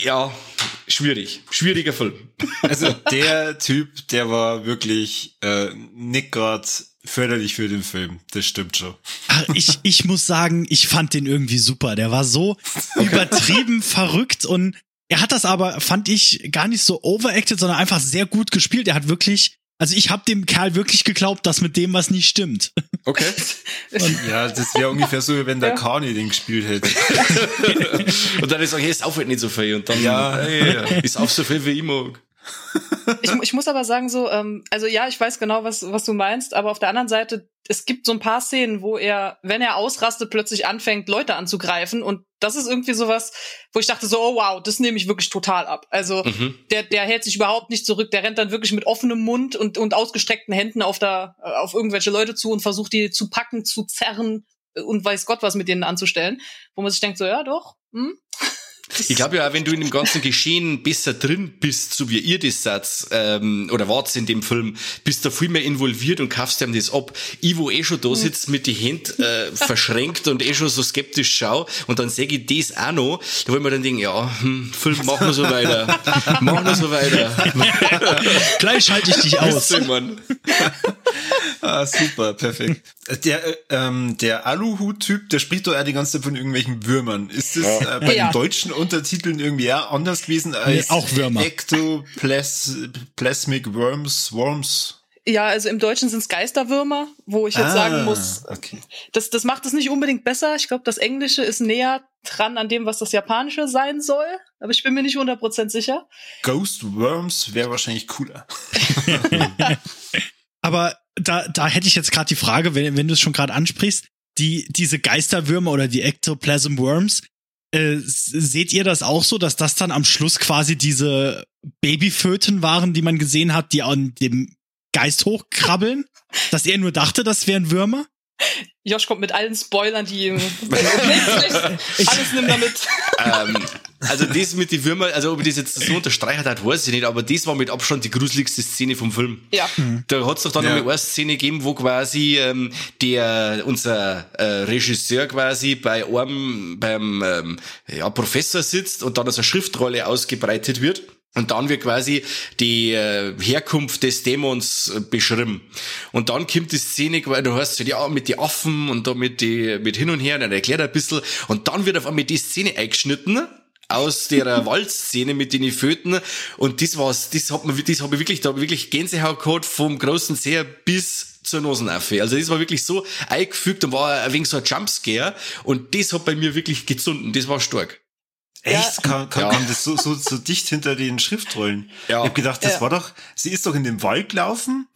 Ja, schwierig. Schwieriger Film. Also der Typ, der war wirklich äh, nicht gerade förderlich für den Film. Das stimmt schon. Ach, ich, ich muss sagen, ich fand den irgendwie super. Der war so übertrieben verrückt und er hat das aber, fand ich, gar nicht so overacted, sondern einfach sehr gut gespielt. Er hat wirklich also ich habe dem Kerl wirklich geglaubt, dass mit dem was nicht stimmt. Okay. Und ja, das wäre ungefähr so, wenn der ja. Carney den gespielt hätte. und dann ist auch, hey, ist auch nicht so viel. Und dann ja. Hey, ist auch so viel wie ich mag. Ich, ich muss aber sagen, so, ähm, also ja, ich weiß genau, was, was du meinst, aber auf der anderen Seite, es gibt so ein paar Szenen, wo er, wenn er ausrastet, plötzlich anfängt, Leute anzugreifen. Und das ist irgendwie sowas, wo ich dachte so, oh wow, das nehme ich wirklich total ab. Also mhm. der, der hält sich überhaupt nicht zurück, der rennt dann wirklich mit offenem Mund und, und ausgestreckten Händen auf, der, auf irgendwelche Leute zu und versucht die zu packen, zu zerren und weiß Gott was mit denen anzustellen. Wo man sich denkt, so ja doch, hm? Ich glaube ja, wenn du in dem ganzen Geschehen besser drin bist, so wie ihr das Satz ähm, oder wart in dem Film, bist du viel mehr involviert und kaufst ihm das ab. Ich, wo eh schon da sitzt mit die Händen äh, verschränkt und eh schon so skeptisch schau und dann sage ich das auch noch, da wollen wir dann denken, ja, hm, Film, machen wir so weiter. machen wir so weiter. Gleich schalte ich dich aus. ah, super, perfekt. Der, äh, ähm, der Aluhut-Typ, der spricht doch eher die ganze Zeit von irgendwelchen Würmern. Ist das äh, bei ja. den deutschen Untertiteln irgendwie eher anders gewesen als nee, auch Würmer. Ectoplasmic Worms, Worms? Ja, also im Deutschen sind es Geisterwürmer, wo ich jetzt ah, sagen muss, okay. das, das macht es nicht unbedingt besser. Ich glaube, das Englische ist näher dran an dem, was das Japanische sein soll, aber ich bin mir nicht 100% sicher. Ghost Worms wäre wahrscheinlich cooler. aber da, da hätte ich jetzt gerade die Frage, wenn, wenn du es schon gerade ansprichst, die, diese Geisterwürmer oder die Ectoplasm Worms, äh, seht ihr das auch so, dass das dann am Schluss quasi diese Babyföten waren, die man gesehen hat, die an dem Geist hochkrabbeln? dass er nur dachte, das wären Würmer? Josh kommt mit allen Spoilern, die alles nimmt damit. ähm, also das mit den Würmern, also ob ich das jetzt so unterstreicht hat, weiß ich nicht, aber das war mit Abstand die gruseligste Szene vom Film. Ja. Mhm. Da hat es doch dann ja. noch eine Szene gegeben, wo quasi ähm, der unser äh, Regisseur quasi bei einem beim ähm, ja, Professor sitzt und dann so eine Schriftrolle ausgebreitet wird. Und dann wird quasi die äh, Herkunft des Dämons äh, beschrieben. Und dann kommt die Szene, weil du hast ja mit die Affen und da mit die, mit hin und her, und dann erklärt er ein bisschen. Und dann wird auf einmal die Szene eingeschnitten aus der Waldszene mit den Föten. Und das war's, das hat man, das habe ich wirklich, da habe ich wirklich Gänsehaut gehabt vom großen Seher bis zur Nosenaffe. Also das war wirklich so eingefügt und war ein wenig so ein Jumpscare. Und das hat bei mir wirklich gezunden. Das war stark. Echt? Ja. Kann, kann, ja. kann das so, so, so dicht hinter den Schriftrollen? Ja. Ich hab gedacht, das ja. war doch, sie ist doch in den Wald gelaufen,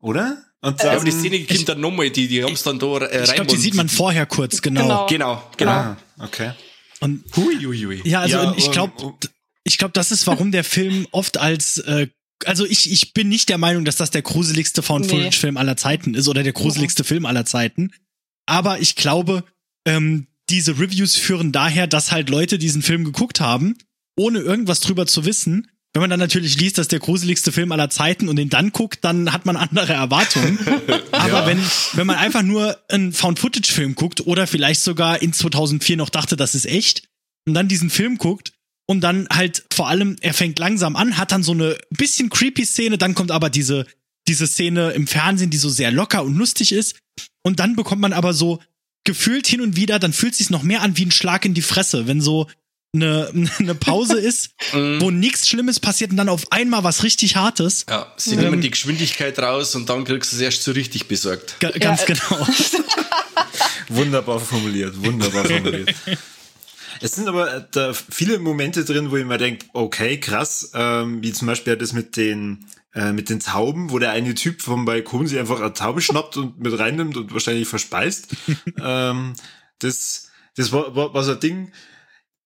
oder? Und dann, ja, aber die Szene kommt dann nochmal, die, die haben es dann da äh, Ich glaube, die sieht man vorher kurz, genau. Genau, genau. genau. Ah, okay. Und, hui, hui, hui. Ja, also ja, ich glaube, ich glaube, das ist, warum der Film oft als äh, also ich, ich bin nicht der Meinung, dass das der gruseligste Found-Footage-Film aller Zeiten ist oder der gruseligste ja. Film aller Zeiten. Aber ich glaube, ähm, diese Reviews führen daher, dass halt Leute diesen Film geguckt haben, ohne irgendwas drüber zu wissen. Wenn man dann natürlich liest, dass der gruseligste Film aller Zeiten und den dann guckt, dann hat man andere Erwartungen. Aber ja. wenn, wenn man einfach nur einen Found-Footage-Film guckt oder vielleicht sogar in 2004 noch dachte, das ist echt und dann diesen Film guckt, und dann halt vor allem, er fängt langsam an, hat dann so eine bisschen creepy Szene, dann kommt aber diese, diese Szene im Fernsehen, die so sehr locker und lustig ist. Und dann bekommt man aber so gefühlt hin und wieder, dann fühlt sich noch mehr an wie ein Schlag in die Fresse, wenn so eine, eine Pause ist, mhm. wo nichts Schlimmes passiert und dann auf einmal was richtig Hartes. Ja, sie nehmen ähm, die Geschwindigkeit raus und dann kriegst du es erst so richtig besorgt. Ganz ja. genau. wunderbar formuliert, wunderbar formuliert. Es sind aber äh, da viele Momente drin, wo ich mir denke, okay, krass, ähm, wie zum Beispiel das mit den äh, mit den Tauben, wo der eine Typ vom Balkon sich einfach eine Taube schnappt und mit reinnimmt und wahrscheinlich verspeist. ähm, das, das war, war, war so ein Ding,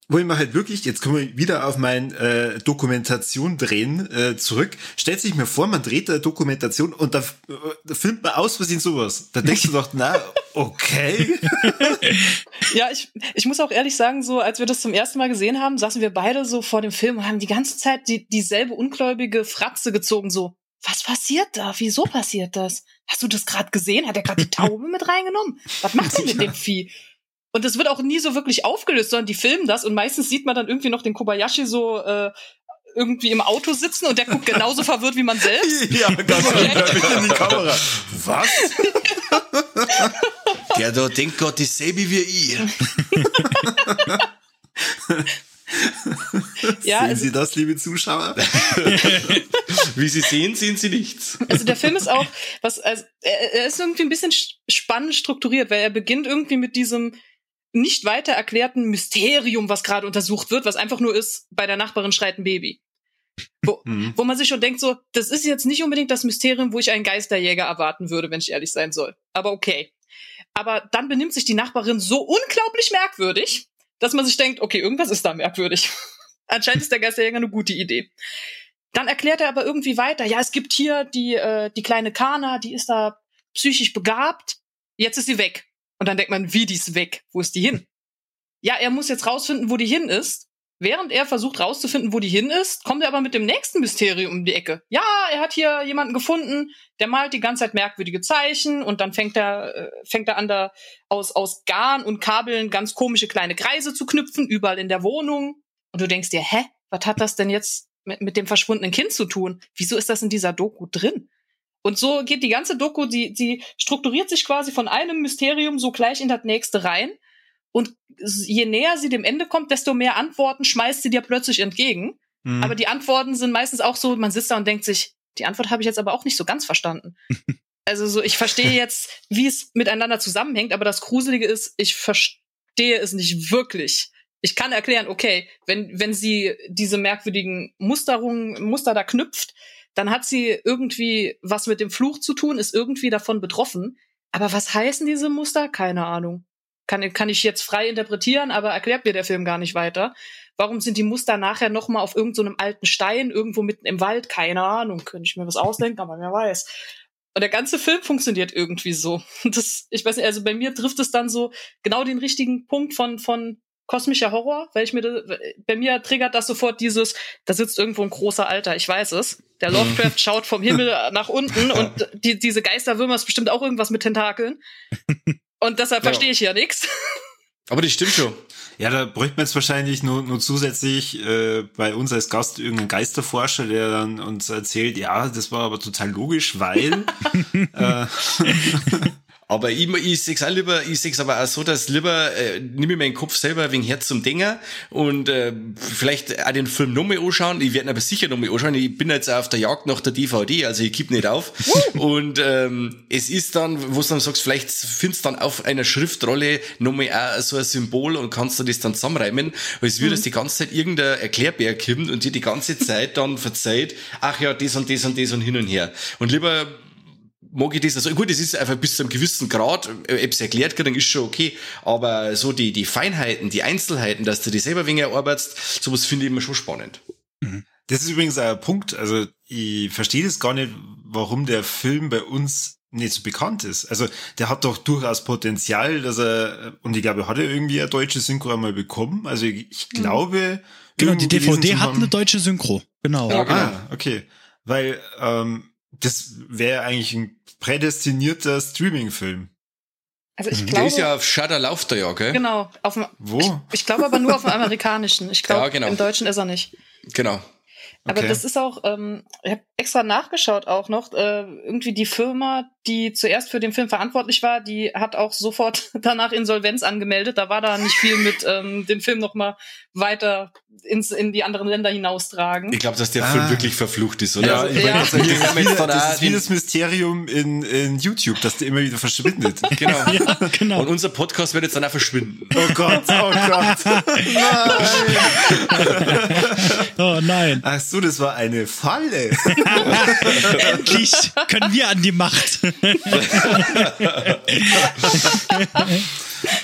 wo ich mir halt wirklich, jetzt kommen wir wieder auf mein äh, Dokumentation drehen äh, zurück, stellt sich mir vor, man dreht eine Dokumentation und da, da filmt man aus was in sowas. Da denkst du doch, na, okay. ja, ich, ich muss auch ehrlich sagen, so als wir das zum ersten Mal gesehen haben, saßen wir beide so vor dem Film und haben die ganze Zeit die, dieselbe ungläubige Fratze gezogen, so, was passiert da? Wieso passiert das? Hast du das gerade gesehen? Hat er gerade die Taube mit reingenommen? Was macht sie mit dem Vieh? Und das wird auch nie so wirklich aufgelöst, sondern die filmen das und meistens sieht man dann irgendwie noch den Kobayashi so äh, irgendwie im Auto sitzen und der guckt genauso verwirrt wie man selbst. Ja, ganz genau in die Kamera. Was? der da denkt Gott dasselbe wie ich. ja, sehen also, Sie das, liebe Zuschauer? Wie Sie sehen, sehen Sie nichts. Also der Film ist auch, was, also, er, er ist irgendwie ein bisschen spannend strukturiert, weil er beginnt irgendwie mit diesem nicht weiter erklärten Mysterium, was gerade untersucht wird, was einfach nur ist, bei der Nachbarin schreit ein Baby. Wo, mhm. wo man sich schon denkt, so, das ist jetzt nicht unbedingt das Mysterium, wo ich einen Geisterjäger erwarten würde, wenn ich ehrlich sein soll. Aber okay. Aber dann benimmt sich die Nachbarin so unglaublich merkwürdig, dass man sich denkt, okay, irgendwas ist da merkwürdig. Anscheinend ist der Geisterjäger eine gute Idee. Dann erklärt er aber irgendwie weiter, ja, es gibt hier die, äh, die kleine Kana, die ist da psychisch begabt, jetzt ist sie weg. Und dann denkt man, wie die ist weg? Wo ist die hin? Ja, er muss jetzt rausfinden, wo die hin ist. Während er versucht rauszufinden, wo die hin ist, kommt er aber mit dem nächsten Mysterium um die Ecke. Ja, er hat hier jemanden gefunden, der malt die ganze Zeit merkwürdige Zeichen und dann fängt er, äh, fängt er an, da aus, aus Garn und Kabeln ganz komische kleine Kreise zu knüpfen, überall in der Wohnung. Und du denkst dir, hä, was hat das denn jetzt mit, mit dem verschwundenen Kind zu tun? Wieso ist das in dieser Doku drin? Und so geht die ganze Doku, die, die strukturiert sich quasi von einem Mysterium so gleich in das nächste rein. Und je näher sie dem Ende kommt, desto mehr Antworten schmeißt sie dir plötzlich entgegen. Mhm. Aber die Antworten sind meistens auch so, man sitzt da und denkt sich, die Antwort habe ich jetzt aber auch nicht so ganz verstanden. also so, ich verstehe jetzt, wie es miteinander zusammenhängt, aber das Gruselige ist, ich verstehe es nicht wirklich. Ich kann erklären, okay, wenn, wenn sie diese merkwürdigen Musterungen, Muster da knüpft, dann hat sie irgendwie was mit dem Fluch zu tun, ist irgendwie davon betroffen. Aber was heißen diese Muster? Keine Ahnung. Kann, kann ich jetzt frei interpretieren, aber erklärt mir der Film gar nicht weiter. Warum sind die Muster nachher nochmal auf irgendeinem so alten Stein irgendwo mitten im Wald? Keine Ahnung. Könnte ich mir was ausdenken, aber wer weiß. Und der ganze Film funktioniert irgendwie so. Das, ich weiß nicht, also bei mir trifft es dann so genau den richtigen Punkt von, von kosmischer Horror, weil ich mir, bei mir triggert das sofort dieses, da sitzt irgendwo ein großer Alter, ich weiß es. Der Lovecraft schaut vom Himmel nach unten und die, diese Geisterwürmer ist bestimmt auch irgendwas mit Tentakeln. Und deshalb ja. verstehe ich ja nichts. Aber die stimmt schon. Ja, da bräuchte man jetzt wahrscheinlich nur, nur zusätzlich äh, bei uns als Gast irgendeinen Geisterforscher, der dann uns erzählt, ja, das war aber total logisch, weil äh, Aber ich, ich sehe es auch lieber, ich sehe es aber auch so, dass lieber äh, nehme ich meinen Kopf selber wegen Herz zum Dinger und äh, vielleicht auch den Film nochmal anschauen. Ich werde ihn aber sicher nochmal anschauen. Ich bin jetzt auf der Jagd nach der DVD, also ich gebe nicht auf. und ähm, es ist dann, wo du dann sagst, vielleicht findest du dann auf einer Schriftrolle nochmal auch so ein Symbol und kannst du das dann zusammenreimen, weil es würde mhm. die ganze Zeit irgendein Erklärbär kommen und dir die ganze Zeit dann verzeiht, ach ja, das und das und das und hin und her. Und lieber mag ich das. Also gut, es ist einfach bis zu einem gewissen Grad, äh, ob es erklärt kriegen, ist schon okay. Aber so die, die Feinheiten, die Einzelheiten, dass du die selber wegen erarbeitest, sowas finde ich immer schon spannend. Mhm. Das ist übrigens ein Punkt. Also ich verstehe das gar nicht, warum der Film bei uns nicht so bekannt ist. Also der hat doch durchaus Potenzial, dass er, und ich glaube, hat er irgendwie eine deutsche Synchro einmal bekommen. Also ich, ich mhm. glaube. Genau, die DVD hat eine deutsche Synchro. Genau. Ja, genau. Ah, okay. Weil ähm, das wäre eigentlich ein prädestinierter Streaming-Film. Also ich mhm. glaube. Der ist ja auf Shudder läuft er ja, gell? Genau. Auf dem, Wo? Ich, ich glaube aber nur auf dem amerikanischen. Ich glaube, ja, genau. im Deutschen ist er nicht. Genau. Aber okay. das ist auch, ähm, ich habe extra nachgeschaut auch noch, äh, irgendwie die Firma, die zuerst für den Film verantwortlich war, die hat auch sofort danach Insolvenz angemeldet. Da war da nicht viel mit ähm, den Film nochmal weiter ins, in die anderen Länder hinaustragen. Ich glaube, dass der ah. Film wirklich verflucht ist, oder? Ja, ich ja. Sagen, das, ist wie, das ist wie das Mysterium in, in YouTube, dass der immer wieder verschwindet. genau. Ja, genau. Und unser Podcast wird jetzt dann auch verschwinden. Oh Gott, oh Gott. nein. oh nein. Ach so, das war eine Falle. Endlich können wir an die Macht.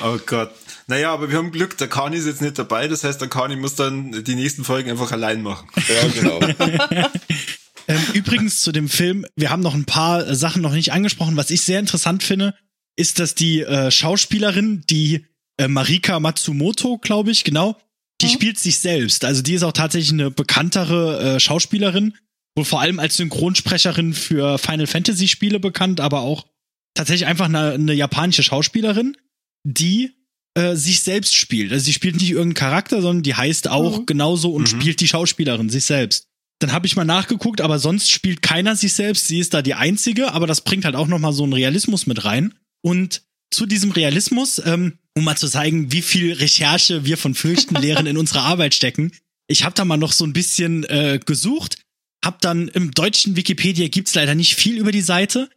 oh Gott. Naja, aber wir haben Glück, der Kani ist jetzt nicht dabei, das heißt, der Kani muss dann die nächsten Folgen einfach allein machen. Ja, genau. ähm, übrigens zu dem Film, wir haben noch ein paar Sachen noch nicht angesprochen. Was ich sehr interessant finde, ist, dass die äh, Schauspielerin, die äh, Marika Matsumoto, glaube ich, genau, die mhm. spielt sich selbst. Also die ist auch tatsächlich eine bekanntere äh, Schauspielerin, wohl vor allem als Synchronsprecherin für Final Fantasy Spiele bekannt, aber auch tatsächlich einfach eine, eine japanische Schauspielerin, die äh, sich selbst spielt. Also sie spielt nicht irgendeinen Charakter, sondern die heißt auch mhm. genauso und mhm. spielt die Schauspielerin sich selbst. Dann habe ich mal nachgeguckt, aber sonst spielt keiner sich selbst. Sie ist da die einzige, aber das bringt halt auch noch mal so einen Realismus mit rein. Und zu diesem Realismus, ähm, um mal zu zeigen, wie viel Recherche wir von Fürchtenlehren in unserer Arbeit stecken. Ich habe da mal noch so ein bisschen äh, gesucht, hab dann im deutschen Wikipedia gibt's leider nicht viel über die Seite,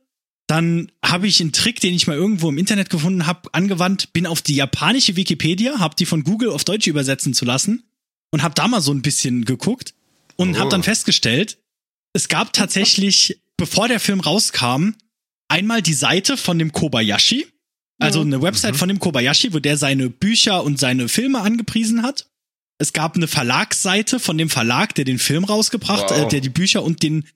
dann habe ich einen Trick, den ich mal irgendwo im Internet gefunden habe, angewandt, bin auf die japanische Wikipedia, habe die von Google auf Deutsch übersetzen zu lassen und habe da mal so ein bisschen geguckt und oh. habe dann festgestellt, es gab tatsächlich, bevor der Film rauskam, einmal die Seite von dem Kobayashi, also eine Website mhm. von dem Kobayashi, wo der seine Bücher und seine Filme angepriesen hat. Es gab eine Verlagsseite von dem Verlag, der den Film rausgebracht, wow. äh, der die Bücher und den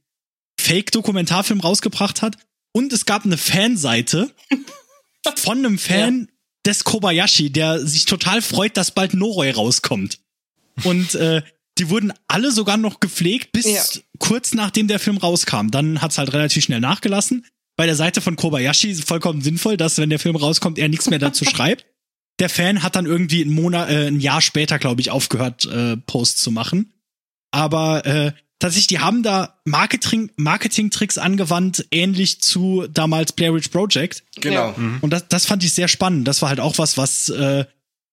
Fake-Dokumentarfilm rausgebracht hat. Und es gab eine Fanseite von einem Fan ja. des Kobayashi, der sich total freut, dass bald Noroi rauskommt. Und äh, die wurden alle sogar noch gepflegt, bis ja. kurz nachdem der Film rauskam. Dann hat's halt relativ schnell nachgelassen. Bei der Seite von Kobayashi ist vollkommen sinnvoll, dass wenn der Film rauskommt, er nichts mehr dazu schreibt. Der Fan hat dann irgendwie einen Monat, äh, ein Jahr später, glaube ich, aufgehört, äh, Posts zu machen. Aber äh, tatsächlich, die haben da Marketing, Marketing-Tricks angewandt, ähnlich zu damals Blair Witch Project. Genau. Mhm. Und das, das fand ich sehr spannend. Das war halt auch was, was äh,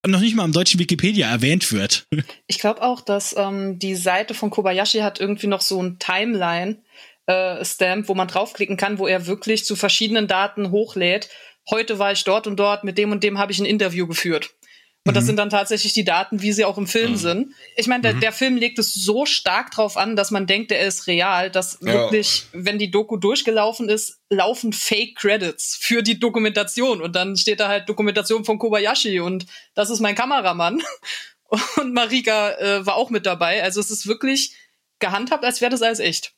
noch nicht mal im deutschen Wikipedia erwähnt wird. Ich glaube auch, dass ähm, die Seite von Kobayashi hat irgendwie noch so ein Timeline. Äh, Stamp, wo man draufklicken kann, wo er wirklich zu verschiedenen Daten hochlädt. Heute war ich dort und dort, mit dem und dem habe ich ein Interview geführt. Und das mhm. sind dann tatsächlich die Daten, wie sie auch im Film mhm. sind. Ich meine, der, mhm. der, Film legt es so stark drauf an, dass man denkt, er ist real, dass ja. wirklich, wenn die Doku durchgelaufen ist, laufen Fake Credits für die Dokumentation. Und dann steht da halt Dokumentation von Kobayashi und das ist mein Kameramann. Und Marika äh, war auch mit dabei. Also es ist wirklich gehandhabt, als wäre das alles echt.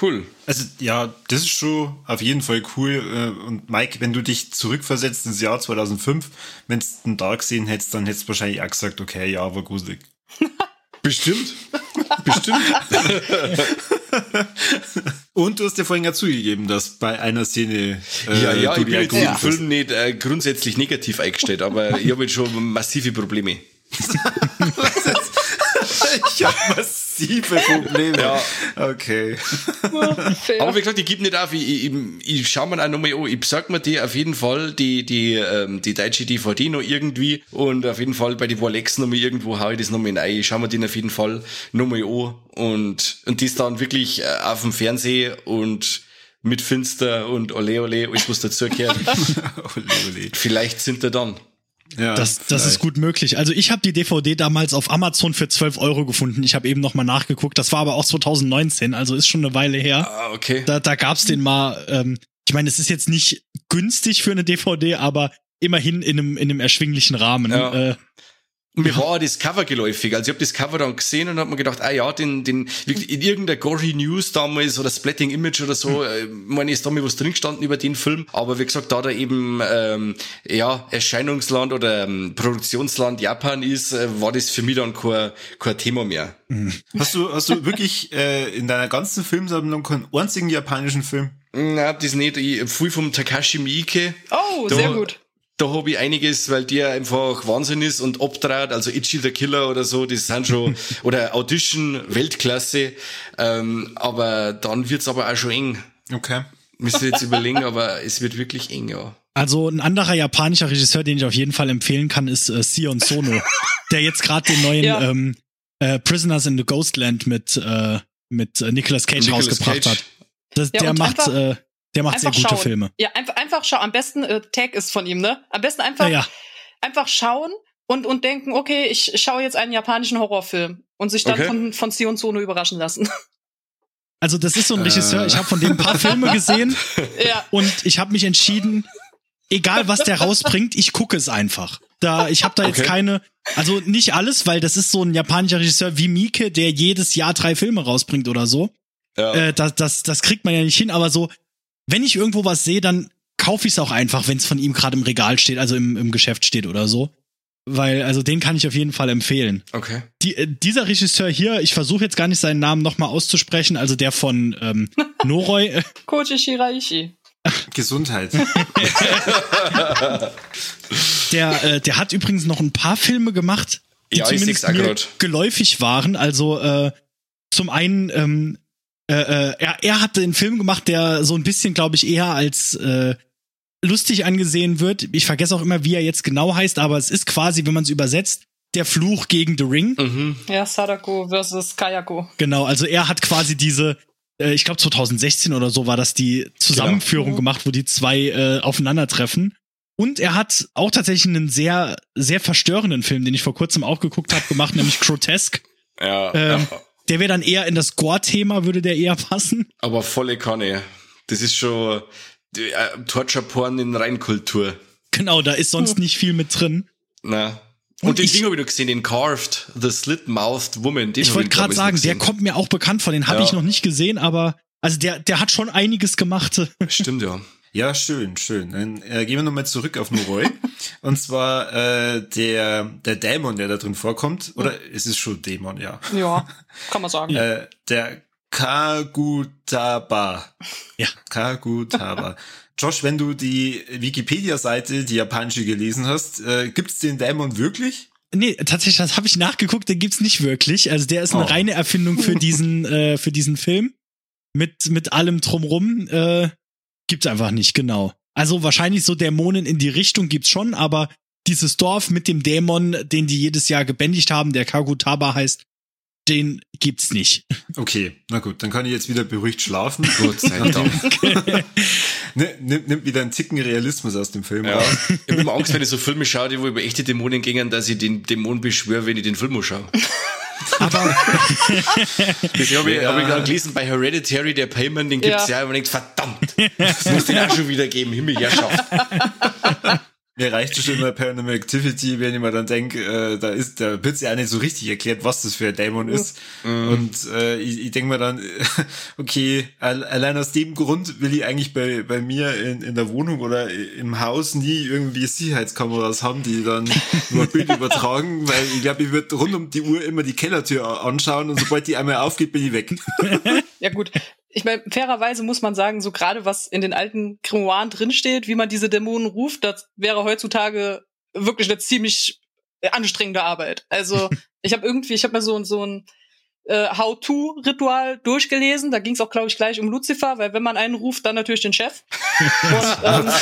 Cool. Also ja, das ist schon auf jeden Fall cool. Äh, und Mike, wenn du dich zurückversetzt ins Jahr 2005, wenn du einen Dark gesehen hättest, dann hättest du wahrscheinlich auch gesagt, okay, ja, war gruselig. Bestimmt. Bestimmt. Und du hast ja vorhin ja zugegeben, dass bei einer Szene. Äh, ja, ja, ich bin jetzt den Film nicht äh, grundsätzlich negativ eingestellt, aber ich habe jetzt schon massive Probleme. ich habe massive Probleme. Ja. Okay. Aber wie gesagt, ich gebe nicht auf. Ich, ich, ich schaue mir auch nochmal an. Ich sag mir die auf jeden Fall, die, die, ähm, die deutsche DVD noch irgendwie. Und auf jeden Fall bei die Rolex nochmal irgendwo hau ich das nochmal rein. Ich schaue mir den auf jeden Fall nochmal an. Und, und die ist dann wirklich äh, auf dem Fernsehen und mit Finster und Ole Ole, alles was dazugehört. ole Ole. Vielleicht sind wir dann. Ja, das, das ist gut möglich. Also ich habe die DVD damals auf Amazon für 12 Euro gefunden. Ich habe eben noch mal nachgeguckt. Das war aber auch 2019, also ist schon eine Weile her. Ah, okay. Da, da gab's den mal. Ähm, ich meine, es ist jetzt nicht günstig für eine DVD, aber immerhin in einem, in einem erschwinglichen Rahmen. Ja. Äh, mir war das Cover geläufig. Also ich habe das Cover dann gesehen und hab mir gedacht, ah ja, den, den, in irgendeiner Gory News damals oder Splatting Image oder so, mhm. meine, ist da mal was drin gestanden über den Film. Aber wie gesagt, da da eben ähm, ja, Erscheinungsland oder ähm, Produktionsland Japan ist, äh, war das für mich dann kein, kein Thema mehr. Mhm. Hast du, hast du wirklich äh, in deiner ganzen Filmsammlung keinen einzigen japanischen Film? Na, das nicht. Ich viel vom Takashi Miike. Oh, da, sehr gut da habe ich einiges, weil der einfach Wahnsinn ist und obtrat, also Itchy the Killer oder so, das sind schon, oder Audition, Weltklasse, ähm, aber dann wird's aber auch schon eng. Okay. Müsste jetzt überlegen, aber es wird wirklich eng, ja. Also ein anderer japanischer Regisseur, den ich auf jeden Fall empfehlen kann, ist äh, Sion Sono, der jetzt gerade den neuen ja. ähm, äh, Prisoners in the Ghostland mit äh, mit äh, Nicolas Cage Nicolas rausgebracht Cage. hat. Das, ja, der macht äh, der macht sehr gute schauen. Filme. Ja, einfach, einfach schauen. Am besten äh, Tag ist von ihm, ne? Am besten einfach, ja, ja. einfach schauen und, und denken, okay, ich schaue jetzt einen japanischen Horrorfilm und sich dann okay. von, von Sion Sono überraschen lassen. Also das ist so ein Regisseur, äh. ich habe von dem ein paar Filme gesehen ja. und ich habe mich entschieden, egal was der rausbringt, ich gucke es einfach. Da, ich habe da jetzt okay. keine, also nicht alles, weil das ist so ein japanischer Regisseur wie Mieke, der jedes Jahr drei Filme rausbringt oder so. Ja. Äh, das, das, das kriegt man ja nicht hin, aber so wenn ich irgendwo was sehe, dann kaufe ich es auch einfach, wenn es von ihm gerade im Regal steht, also im, im Geschäft steht oder so. Weil, also den kann ich auf jeden Fall empfehlen. Okay. Die, äh, dieser Regisseur hier, ich versuche jetzt gar nicht seinen Namen nochmal auszusprechen, also der von ähm, Noroi. Koji Shiraishi. Gesundheit. der, äh, der hat übrigens noch ein paar Filme gemacht, die ja, zumindest mir geläufig waren. Also äh, zum einen ähm, äh, äh, er, er hat den Film gemacht, der so ein bisschen, glaube ich, eher als äh, lustig angesehen wird. Ich vergesse auch immer, wie er jetzt genau heißt, aber es ist quasi, wenn man es übersetzt, der Fluch gegen The Ring. Mhm. Ja, Sadako versus Kayako. Genau, also er hat quasi diese, äh, ich glaube 2016 oder so war das die Zusammenführung genau. gemacht, wo die zwei äh, aufeinandertreffen. Und er hat auch tatsächlich einen sehr, sehr verstörenden Film, den ich vor kurzem auch geguckt habe, gemacht, nämlich Grotesque. Ja, ähm, ja. Der wäre dann eher in das Gore-Thema, würde der eher passen. Aber volle Kanne. Das ist schon äh, Torture-Porn in Reinkultur. Genau, da ist sonst hm. nicht viel mit drin. Na. Und, und den Ding habe ich noch gesehen, den Carved, The Slit-Mouthed Woman. Den ich wollte gerade sagen, der kommt mir auch bekannt vor, den habe ja. ich noch nicht gesehen, aber also der, der hat schon einiges gemacht. Stimmt, ja. Ja, schön, schön. Dann äh, gehen wir nochmal zurück auf Noroi. und zwar äh, der, der Dämon, der da drin vorkommt. Oder mhm. es ist schon Dämon, ja. Ja, kann man sagen. äh, der Kagutaba. Ja. Kagutaba. Josh, wenn du die Wikipedia-Seite, die japanische gelesen hast, äh, gibt's den Dämon wirklich? Nee, tatsächlich, das habe ich nachgeguckt, den gibt's nicht wirklich. Also der ist eine oh. reine Erfindung für diesen, äh, für diesen Film. Mit, mit allem drumrum. Äh, Gibt's einfach nicht, genau. Also wahrscheinlich so Dämonen in die Richtung gibt's schon, aber dieses Dorf mit dem Dämon, den die jedes Jahr gebändigt haben, der Kagutaba heißt, den gibt's nicht. Okay, na gut, dann kann ich jetzt wieder beruhigt schlafen. Gut, sei Dank. Nimmt nimm wieder einen Zicken Realismus aus dem Film ja. raus. Ich habe immer Angst, wenn ich so Filme schaue, die wo über echte Dämonen gingen, dass ich den Dämon beschwöre, wenn ich den Film schaue. Aber das habe ich, ja. hab ich gerade gelesen bei Hereditary, der Payment, den gibt's ja, ja und man denkt, verdammt, das muss den auch schon wieder geben, Himmelherrschaft. Mir reicht schon immer Paranormal Activity, wenn ich mir dann denke, äh, da ist, da wird's ja auch nicht so richtig erklärt, was das für ein Dämon ist. Mhm. Und äh, ich, ich denke mir dann, okay, allein aus dem Grund will ich eigentlich bei, bei mir in, in der Wohnung oder im Haus nie irgendwie Sicherheitskameras haben, die dann nur Bild übertragen, weil ich glaube, ich würde rund um die Uhr immer die Kellertür anschauen und sobald die einmal aufgeht, bin ich weg. ja gut, ich meine, fairerweise muss man sagen, so gerade was in den alten Grimoiren drinsteht, wie man diese Dämonen ruft, das wäre heutzutage wirklich eine ziemlich anstrengende Arbeit. Also Ich habe irgendwie, ich habe mir so, so ein äh, How-to-Ritual durchgelesen. Da ging es auch, glaube ich, gleich um Lucifer, weil wenn man einen ruft, dann natürlich den Chef. Und, ähm,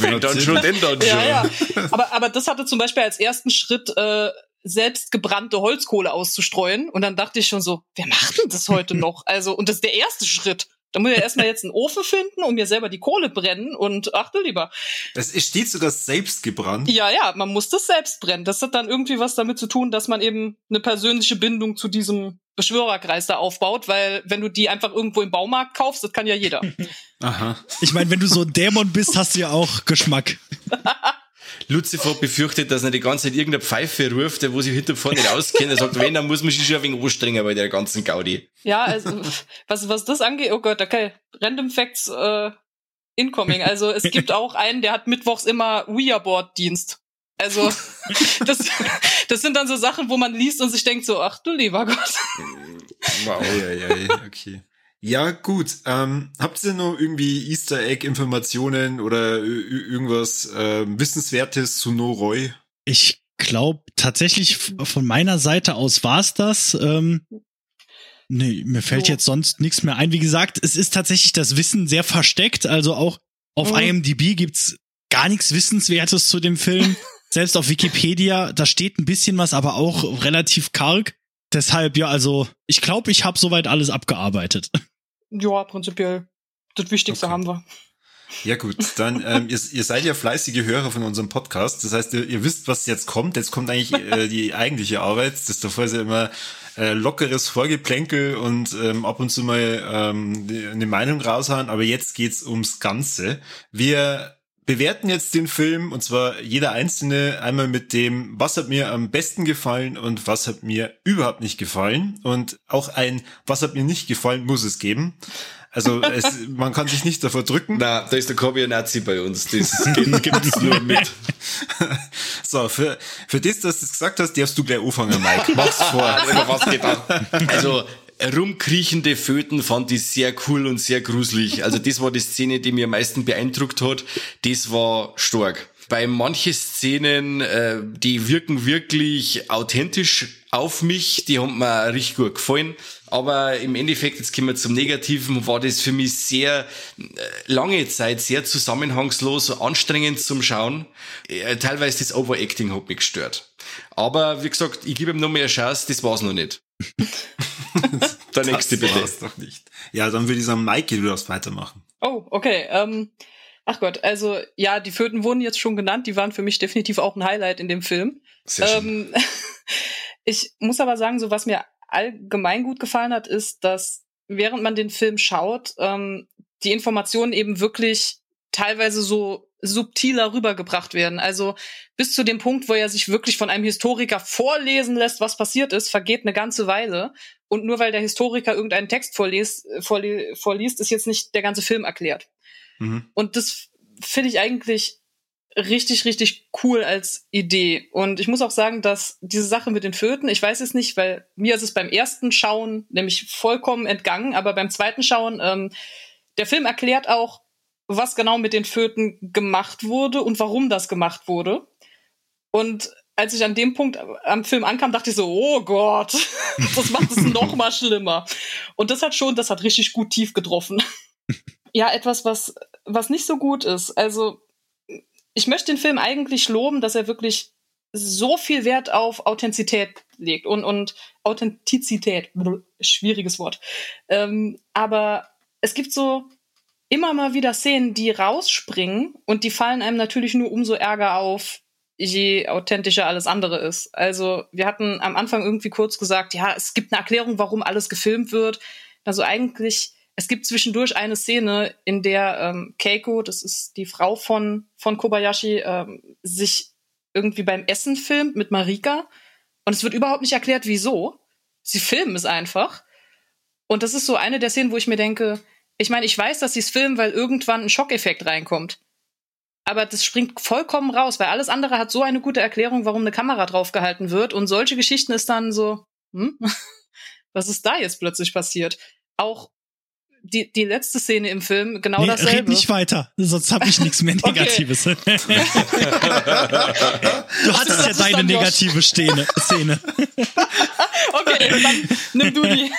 wenn dann schon, denn dann schon. Ja, ja. Aber, aber das hatte zum Beispiel als ersten Schritt äh, selbst gebrannte Holzkohle auszustreuen. Und dann dachte ich schon so, wer macht denn das heute noch? Also, und das ist der erste Schritt. Da muss ich ja erstmal jetzt einen Ofen finden und mir selber die Kohle brennen und ach du lieber. Es steht sogar selbst gebrannt. Ja, ja, man muss das selbst brennen. Das hat dann irgendwie was damit zu tun, dass man eben eine persönliche Bindung zu diesem Beschwörerkreis da aufbaut, weil wenn du die einfach irgendwo im Baumarkt kaufst, das kann ja jeder. Aha. Ich meine, wenn du so ein Dämon bist, hast du ja auch Geschmack. Lucifer befürchtet, dass er die ganze Zeit irgendeine Pfeife ruft, der wo sich hinter vorne nicht auskennt. Er sagt, wenn, dann muss man sich schon ein wenig anstrengen bei der ganzen Gaudi. Ja, also, was, was das angeht, oh Gott, okay, Random Facts, äh, incoming. Also, es gibt auch einen, der hat mittwochs immer Ouija-Board-Dienst. Also, das, das sind dann so Sachen, wo man liest und sich denkt so, ach du lieber Gott. Wow, ja, ja, okay. Ja, gut. Ähm, habt ihr noch irgendwie Easter Egg-Informationen oder irgendwas äh, Wissenswertes zu No Roy? Ich glaube tatsächlich von meiner Seite aus war's das. Ähm, nee, mir fällt so. jetzt sonst nichts mehr ein. Wie gesagt, es ist tatsächlich das Wissen sehr versteckt. Also auch auf mhm. IMDb gibt's gar nichts Wissenswertes zu dem Film. Selbst auf Wikipedia, da steht ein bisschen was, aber auch relativ karg. Deshalb, ja, also ich glaube, ich habe soweit alles abgearbeitet. Ja, prinzipiell. Das Wichtigste okay. haben wir. Ja gut, dann ähm, ihr, ihr seid ja fleißige Hörer von unserem Podcast. Das heißt, ihr, ihr wisst, was jetzt kommt. Jetzt kommt eigentlich äh, die eigentliche Arbeit. Das davor ist ja immer äh, lockeres Vorgeplänkel und ähm, ab und zu mal ähm, eine Meinung raushauen. Aber jetzt geht's ums Ganze. Wir bewerten jetzt den Film und zwar jeder einzelne einmal mit dem, was hat mir am besten gefallen und was hat mir überhaupt nicht gefallen und auch ein, was hat mir nicht gefallen, muss es geben. Also es, man kann sich nicht davor drücken. Na, da ist der Kobi ein Nazi bei uns. Das gibt es nur mit. so, für, für das, dass du es gesagt hast, darfst du gleich anfangen, Mike. Mach's vor. Also rumkriechende Föten fand ich sehr cool und sehr gruselig. Also das war die Szene, die mir am meisten beeindruckt hat. Das war stark. Bei manchen Szenen, äh, die wirken wirklich authentisch auf mich, die haben mir richtig gut gefallen. Aber im Endeffekt, jetzt kommen wir zum Negativen, war das für mich sehr äh, lange Zeit sehr zusammenhangslos, anstrengend zum Schauen. Äh, teilweise das Overacting hat mich gestört. Aber wie gesagt, ich gebe ihm noch mehr Chance, das war's noch nicht. Der nächste bitte. Das doch nicht. Ja, dann würde ich sagen, Maike, du darfst weitermachen. Oh, okay. Ähm, ach Gott, also ja, die Föten wurden jetzt schon genannt. Die waren für mich definitiv auch ein Highlight in dem Film. Sehr schön. Ähm, ich muss aber sagen, so was mir allgemein gut gefallen hat, ist, dass während man den Film schaut, ähm, die Informationen eben wirklich teilweise so subtiler rübergebracht werden. Also bis zu dem Punkt, wo er sich wirklich von einem Historiker vorlesen lässt, was passiert ist, vergeht eine ganze Weile. Und nur weil der Historiker irgendeinen Text vorliest, vorli vorliest ist jetzt nicht der ganze Film erklärt. Mhm. Und das finde ich eigentlich richtig, richtig cool als Idee. Und ich muss auch sagen, dass diese Sache mit den Föten, ich weiß es nicht, weil mir ist es beim ersten Schauen nämlich vollkommen entgangen, aber beim zweiten Schauen, ähm, der Film erklärt auch, was genau mit den Föten gemacht wurde und warum das gemacht wurde. Und als ich an dem Punkt am Film ankam, dachte ich so, oh Gott, das macht es noch mal schlimmer. Und das hat schon, das hat richtig gut tief getroffen. ja, etwas, was, was nicht so gut ist. Also, ich möchte den Film eigentlich loben, dass er wirklich so viel Wert auf Authentizität legt und, und Authentizität, schwieriges Wort. Ähm, aber es gibt so immer mal wieder Szenen, die rausspringen und die fallen einem natürlich nur umso ärger auf, je authentischer alles andere ist. Also wir hatten am Anfang irgendwie kurz gesagt, ja, es gibt eine Erklärung, warum alles gefilmt wird. Also eigentlich, es gibt zwischendurch eine Szene, in der ähm, Keiko, das ist die Frau von, von Kobayashi, ähm, sich irgendwie beim Essen filmt mit Marika. Und es wird überhaupt nicht erklärt, wieso. Sie filmen es einfach. Und das ist so eine der Szenen, wo ich mir denke, ich meine, ich weiß, dass sie es filmen, weil irgendwann ein Schockeffekt reinkommt. Aber das springt vollkommen raus, weil alles andere hat so eine gute Erklärung, warum eine Kamera draufgehalten wird. Und solche Geschichten ist dann so, hm? was ist da jetzt plötzlich passiert? Auch die, die letzte Szene im Film genau nee, dasselbe. Red nicht weiter, sonst habe ich nichts mehr Negatives. du hattest ja deine negative Szene. Szene. okay, dann nimm du die.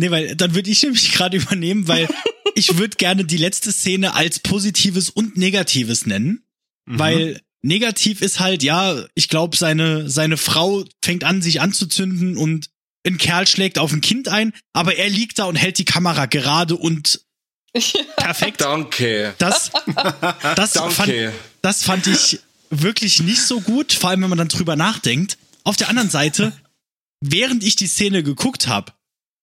Nee, weil dann würde ich nämlich gerade übernehmen, weil ich würde gerne die letzte Szene als Positives und Negatives nennen, mhm. weil negativ ist halt, ja, ich glaube, seine, seine Frau fängt an, sich anzuzünden und ein Kerl schlägt auf ein Kind ein, aber er liegt da und hält die Kamera gerade und perfekt. Danke. Das, das, Danke. Fand, das fand ich wirklich nicht so gut, vor allem wenn man dann drüber nachdenkt. Auf der anderen Seite, während ich die Szene geguckt habe,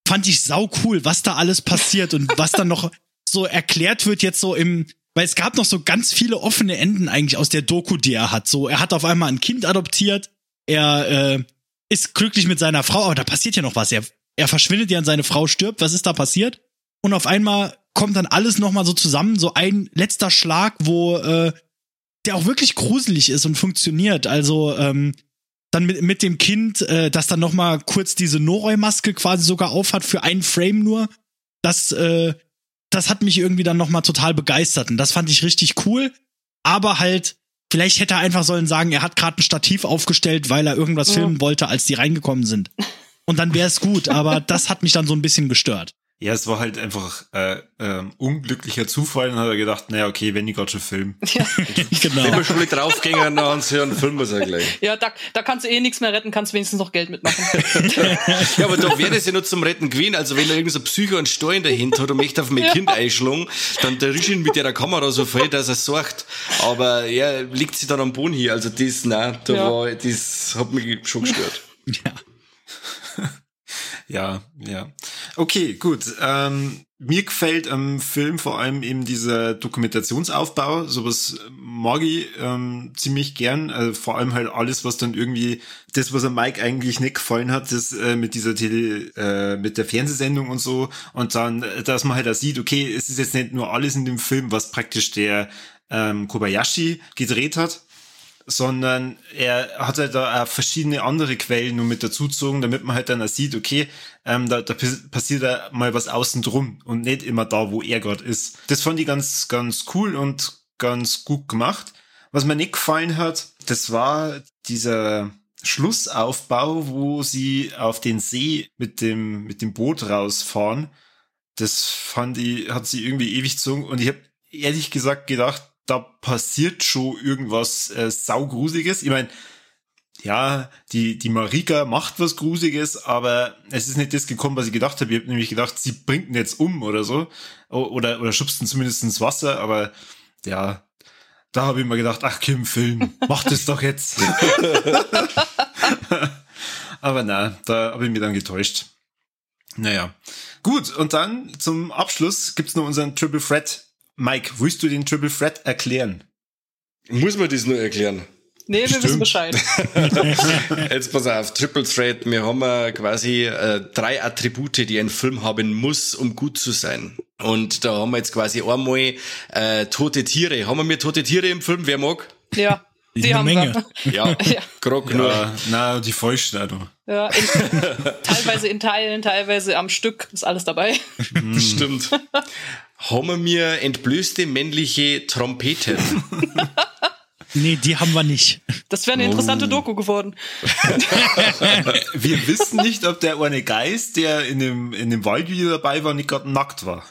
fand ich sau cool, was da alles passiert und was dann noch so erklärt wird jetzt so im, weil es gab noch so ganz viele offene Enden eigentlich aus der Doku, die er hat. So, er hat auf einmal ein Kind adoptiert, er äh, ist glücklich mit seiner Frau, aber da passiert ja noch was. Er, er verschwindet ja und seine Frau stirbt. Was ist da passiert? Und auf einmal kommt dann alles nochmal so zusammen, so ein letzter Schlag, wo äh, der auch wirklich gruselig ist und funktioniert. Also ähm, dann mit, mit dem Kind, äh, das dann nochmal kurz diese Noroi-Maske quasi sogar aufhat für einen Frame nur. Das, äh, das hat mich irgendwie dann nochmal total begeistert und das fand ich richtig cool. Aber halt Vielleicht hätte er einfach sollen sagen, er hat gerade ein Stativ aufgestellt, weil er irgendwas filmen wollte, als die reingekommen sind. Und dann wäre es gut, aber das hat mich dann so ein bisschen gestört. Ja, es war halt einfach äh, äh, unglücklicher Zufall und hat er gedacht, naja, okay, wenn ich gerade schon film. Ja. genau. Wenn wir schon mit draufgängern, dann hören, filmen wir es ja gleich. Ja, da, da kannst du eh nichts mehr retten, kannst wenigstens noch Geld mitmachen. ja, aber da wäre es ja nur zum Retten gewesen. Also wenn er irgendein so Psycho einen Stein dahinter hat und möchte auf mein ja. Kind einschlagen, dann der ihn mit der Kamera so viel, dass er sagt. Aber er liegt sich dann am Boden hier. Also das, nein, da ja. war, das hat mich schon gestört. Ja. Ja, ja. Okay, gut. Ähm, mir gefällt am Film vor allem eben dieser Dokumentationsaufbau. Sowas mag ich ähm, ziemlich gern. Also vor allem halt alles, was dann irgendwie, das, was am Mike eigentlich nicht gefallen hat, das äh, mit dieser Tele, äh, mit der Fernsehsendung und so. Und dann, dass man halt auch sieht, okay, es ist jetzt nicht nur alles in dem Film, was praktisch der ähm, Kobayashi gedreht hat, sondern er hat halt da auch verschiedene andere Quellen nur mit dazugezogen, damit man halt dann auch sieht, okay, ähm, da, da passiert da mal was außen drum und nicht immer da, wo er gerade ist. Das fand ich ganz, ganz cool und ganz gut gemacht. Was mir nicht gefallen hat, das war dieser Schlussaufbau, wo sie auf den See mit dem, mit dem Boot rausfahren. Das fand ich, hat sie irgendwie ewig gezogen und ich habe ehrlich gesagt gedacht, da passiert schon irgendwas äh, saugruseliges. Ich meine, ja, die, die Marika macht was Gruseliges, aber es ist nicht das gekommen, was ich gedacht habe. Ich habe nämlich gedacht, sie bringt ihn jetzt um oder so. Oder, oder schubst ihn zumindest ins Wasser, aber ja, da habe ich mir gedacht, ach Kim, Film, mach das doch jetzt. aber na, da habe ich mich dann getäuscht. Naja. Gut, und dann zum Abschluss gibt's noch unseren Triple Threat Mike, willst du den Triple Threat erklären? Muss man das nur erklären? Nee, wir wissen Bescheid. Jetzt pass auf, Triple Threat, wir haben quasi äh, drei Attribute, die ein Film haben muss, um gut zu sein. Und da haben wir jetzt quasi einmal äh, tote Tiere. Haben wir mir tote Tiere im Film? Wer mag? Ja. Die, die haben Menge. Wir. Ja, ja. Grog nur. Ja, na, die Vollstatue. Ja, in, teilweise in Teilen, teilweise am Stück, ist alles dabei. Das stimmt haben wir entblößte männliche Trompeten. Nee, die haben wir nicht. Das wäre eine interessante oh. Doku geworden. wir wissen nicht, ob der eine Geist, der in dem, in dem Waldvideo dabei war, nicht gerade nackt war.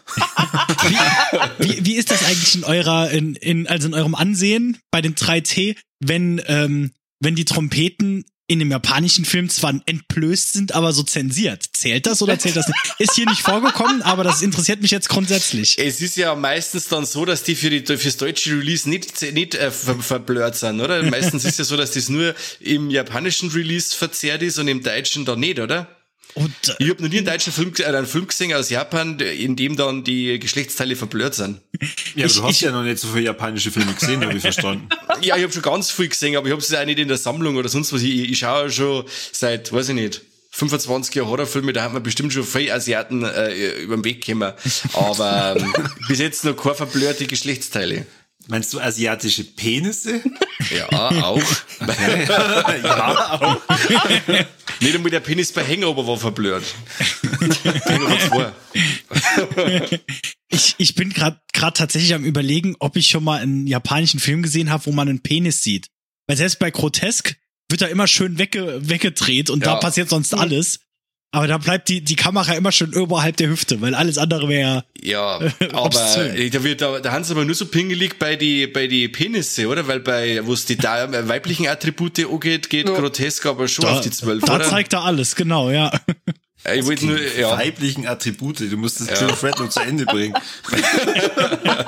wie, wie, wie, ist das eigentlich in eurer, in, in, also in eurem Ansehen bei den 3T, wenn, ähm, wenn die Trompeten in dem japanischen Film zwar entblößt sind, aber so zensiert. Zählt das oder zählt das nicht? Ist hier nicht vorgekommen, aber das interessiert mich jetzt grundsätzlich. Es ist ja meistens dann so, dass die für die fürs deutsche Release nicht nicht äh, ver, verblurrt sind, oder? Meistens ist ja so, dass das nur im japanischen Release verzerrt ist und im deutschen dann nicht, oder? Und, äh, ich habe noch nie einen deutschen Film, äh, einen Film gesehen aus Japan, in dem dann die Geschlechtsteile verblurrt sind. Ja, aber du hast ich, ja noch nicht so viele japanische Filme gesehen, habe ich verstanden. Ja, ich habe schon ganz viel gesehen, aber ich habe es auch nicht in der Sammlung oder sonst was. Ich, ich schaue schon seit, weiß ich nicht, 25 Jahre Horrorfilme, da hat man bestimmt schon viele Asiaten äh, über den Weg gekommen. Aber ähm, bis jetzt noch keine verblurrte Geschlechtsteile. Meinst du asiatische Penisse? Ja, auch. ja, auch. Nicht einmal der Penis bei Hangover war verblurrt. ich, ich bin gerade gerade tatsächlich am überlegen, ob ich schon mal einen japanischen Film gesehen habe, wo man einen Penis sieht. Weil selbst bei Grotesk wird er immer schön wegge weggedreht und ja. da passiert sonst alles. Aber da bleibt die, die Kamera immer schon oberhalb der Hüfte, weil alles andere wäre. Ja, aber da wird da, da haben sie aber nur so pingelig bei die, bei die Penisse, oder? Weil bei, wo es die da, weiblichen Attribute angeht, geht ja. grotesk aber schon da, auf die zwölf, Da oder? zeigt er alles, genau, ja. Ich wollte nur, ja. weiblichen Attribute, du musst das ja. Fred noch zu Ende bringen.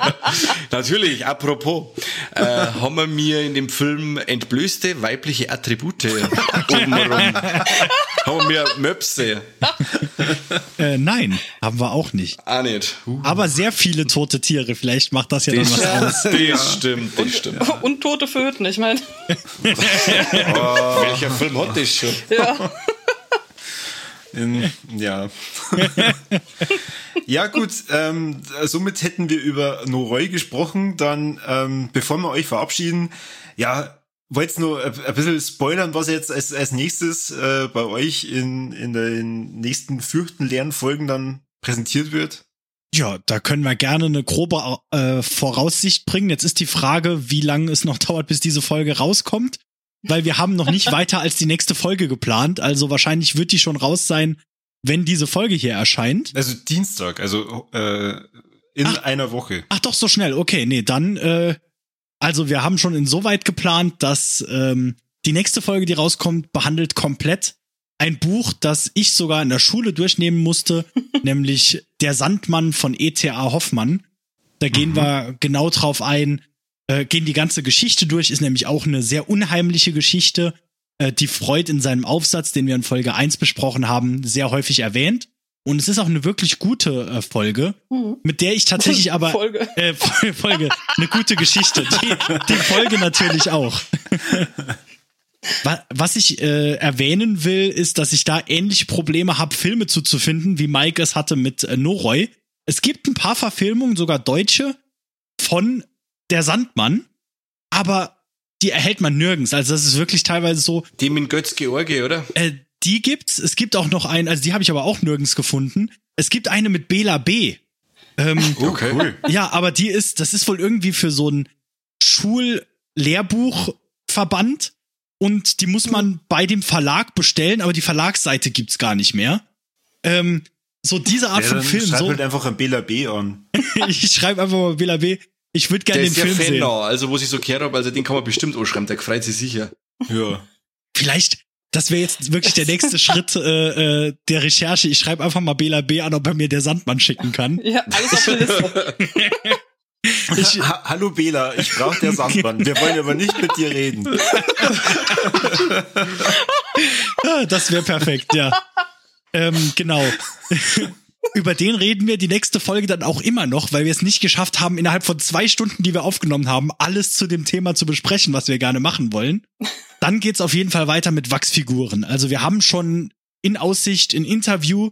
Natürlich, apropos, äh, haben wir mir in dem Film entblößte weibliche Attribute obenrum. haben wir Möpse. Äh, nein, haben wir auch nicht. Ah, nicht. Uh. Aber sehr viele tote Tiere, vielleicht macht das ja das dann was aus. Das stimmt, das stimmt. Und, und tote Föten, ich meine. oh, welcher Film hat das schon? Ja. In, ja. ja, gut, ähm, somit hätten wir über Noroi gesprochen. Dann, ähm, bevor wir euch verabschieden, ja, wollt nur ein bisschen spoilern, was jetzt als, als nächstes äh, bei euch in, in den nächsten fürchten leeren Folgen dann präsentiert wird? Ja, da können wir gerne eine grobe äh, Voraussicht bringen. Jetzt ist die Frage, wie lange es noch dauert, bis diese Folge rauskommt weil wir haben noch nicht weiter als die nächste Folge geplant. Also wahrscheinlich wird die schon raus sein, wenn diese Folge hier erscheint. Also Dienstag, also äh, in ach, einer Woche. Ach doch, so schnell. Okay, nee, dann, äh, also wir haben schon insoweit geplant, dass ähm, die nächste Folge, die rauskommt, behandelt komplett ein Buch, das ich sogar in der Schule durchnehmen musste, nämlich Der Sandmann von E.T.A. Hoffmann. Da gehen mhm. wir genau drauf ein, äh, gehen die ganze Geschichte durch, ist nämlich auch eine sehr unheimliche Geschichte, äh, die Freud in seinem Aufsatz, den wir in Folge 1 besprochen haben, sehr häufig erwähnt. Und es ist auch eine wirklich gute äh, Folge, mhm. mit der ich tatsächlich aber Folge. Äh, Folge, eine gute Geschichte. Die, die Folge natürlich auch. Was ich äh, erwähnen will, ist, dass ich da ähnliche Probleme habe, Filme zuzufinden, wie Mike es hatte mit äh, Noroi. Es gibt ein paar Verfilmungen, sogar deutsche, von der Sandmann, aber die erhält man nirgends. Also das ist wirklich teilweise so. Die mit Götz-George, oder? Äh, die gibt's. Es gibt auch noch einen, also die habe ich aber auch nirgends gefunden. Es gibt eine mit Bela B. Ähm, okay. Cool. Ja, aber die ist, das ist wohl irgendwie für so ein Schullehrbuchverband und die muss man bei dem Verlag bestellen, aber die Verlagsseite gibt's gar nicht mehr. Ähm, so diese Art ja, von Film. Schreib so, halt einfach ein Bela B an. ich schreibe einfach mal Bela B. Ich würde gerne den Film Fan sehen. Also, wo ich so gehört habe, also den kann man bestimmt anschreiben, der freut sich sicher. Ja. Vielleicht, das wäre jetzt wirklich der nächste Schritt äh, äh, der Recherche. Ich schreibe einfach mal Bela B an, ob er mir der Sandmann schicken kann. Ja, alles auf der Liste. Ich, ha Hallo Bela, ich brauche der Sandmann. Wir wollen aber nicht mit dir reden. das wäre perfekt, ja. Ähm, genau über den reden wir die nächste Folge dann auch immer noch, weil wir es nicht geschafft haben, innerhalb von zwei Stunden, die wir aufgenommen haben, alles zu dem Thema zu besprechen, was wir gerne machen wollen. Dann geht's auf jeden Fall weiter mit Wachsfiguren. Also wir haben schon in Aussicht ein Interview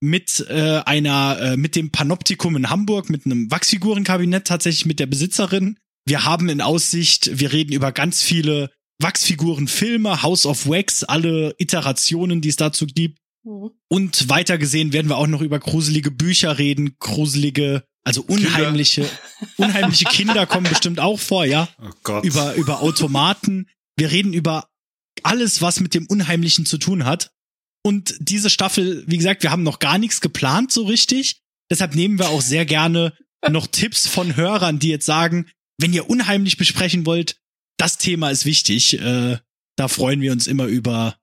mit äh, einer, äh, mit dem Panoptikum in Hamburg, mit einem Wachsfigurenkabinett tatsächlich mit der Besitzerin. Wir haben in Aussicht, wir reden über ganz viele Wachsfigurenfilme, House of Wax, alle Iterationen, die es dazu gibt. Mhm. Und weiter gesehen werden wir auch noch über gruselige Bücher reden, gruselige, also unheimliche, Kinder. unheimliche Kinder kommen bestimmt auch vor, ja. Oh Gott. Über, über Automaten. Wir reden über alles, was mit dem Unheimlichen zu tun hat. Und diese Staffel, wie gesagt, wir haben noch gar nichts geplant so richtig. Deshalb nehmen wir auch sehr gerne noch Tipps von Hörern, die jetzt sagen, wenn ihr unheimlich besprechen wollt, das Thema ist wichtig. Äh, da freuen wir uns immer über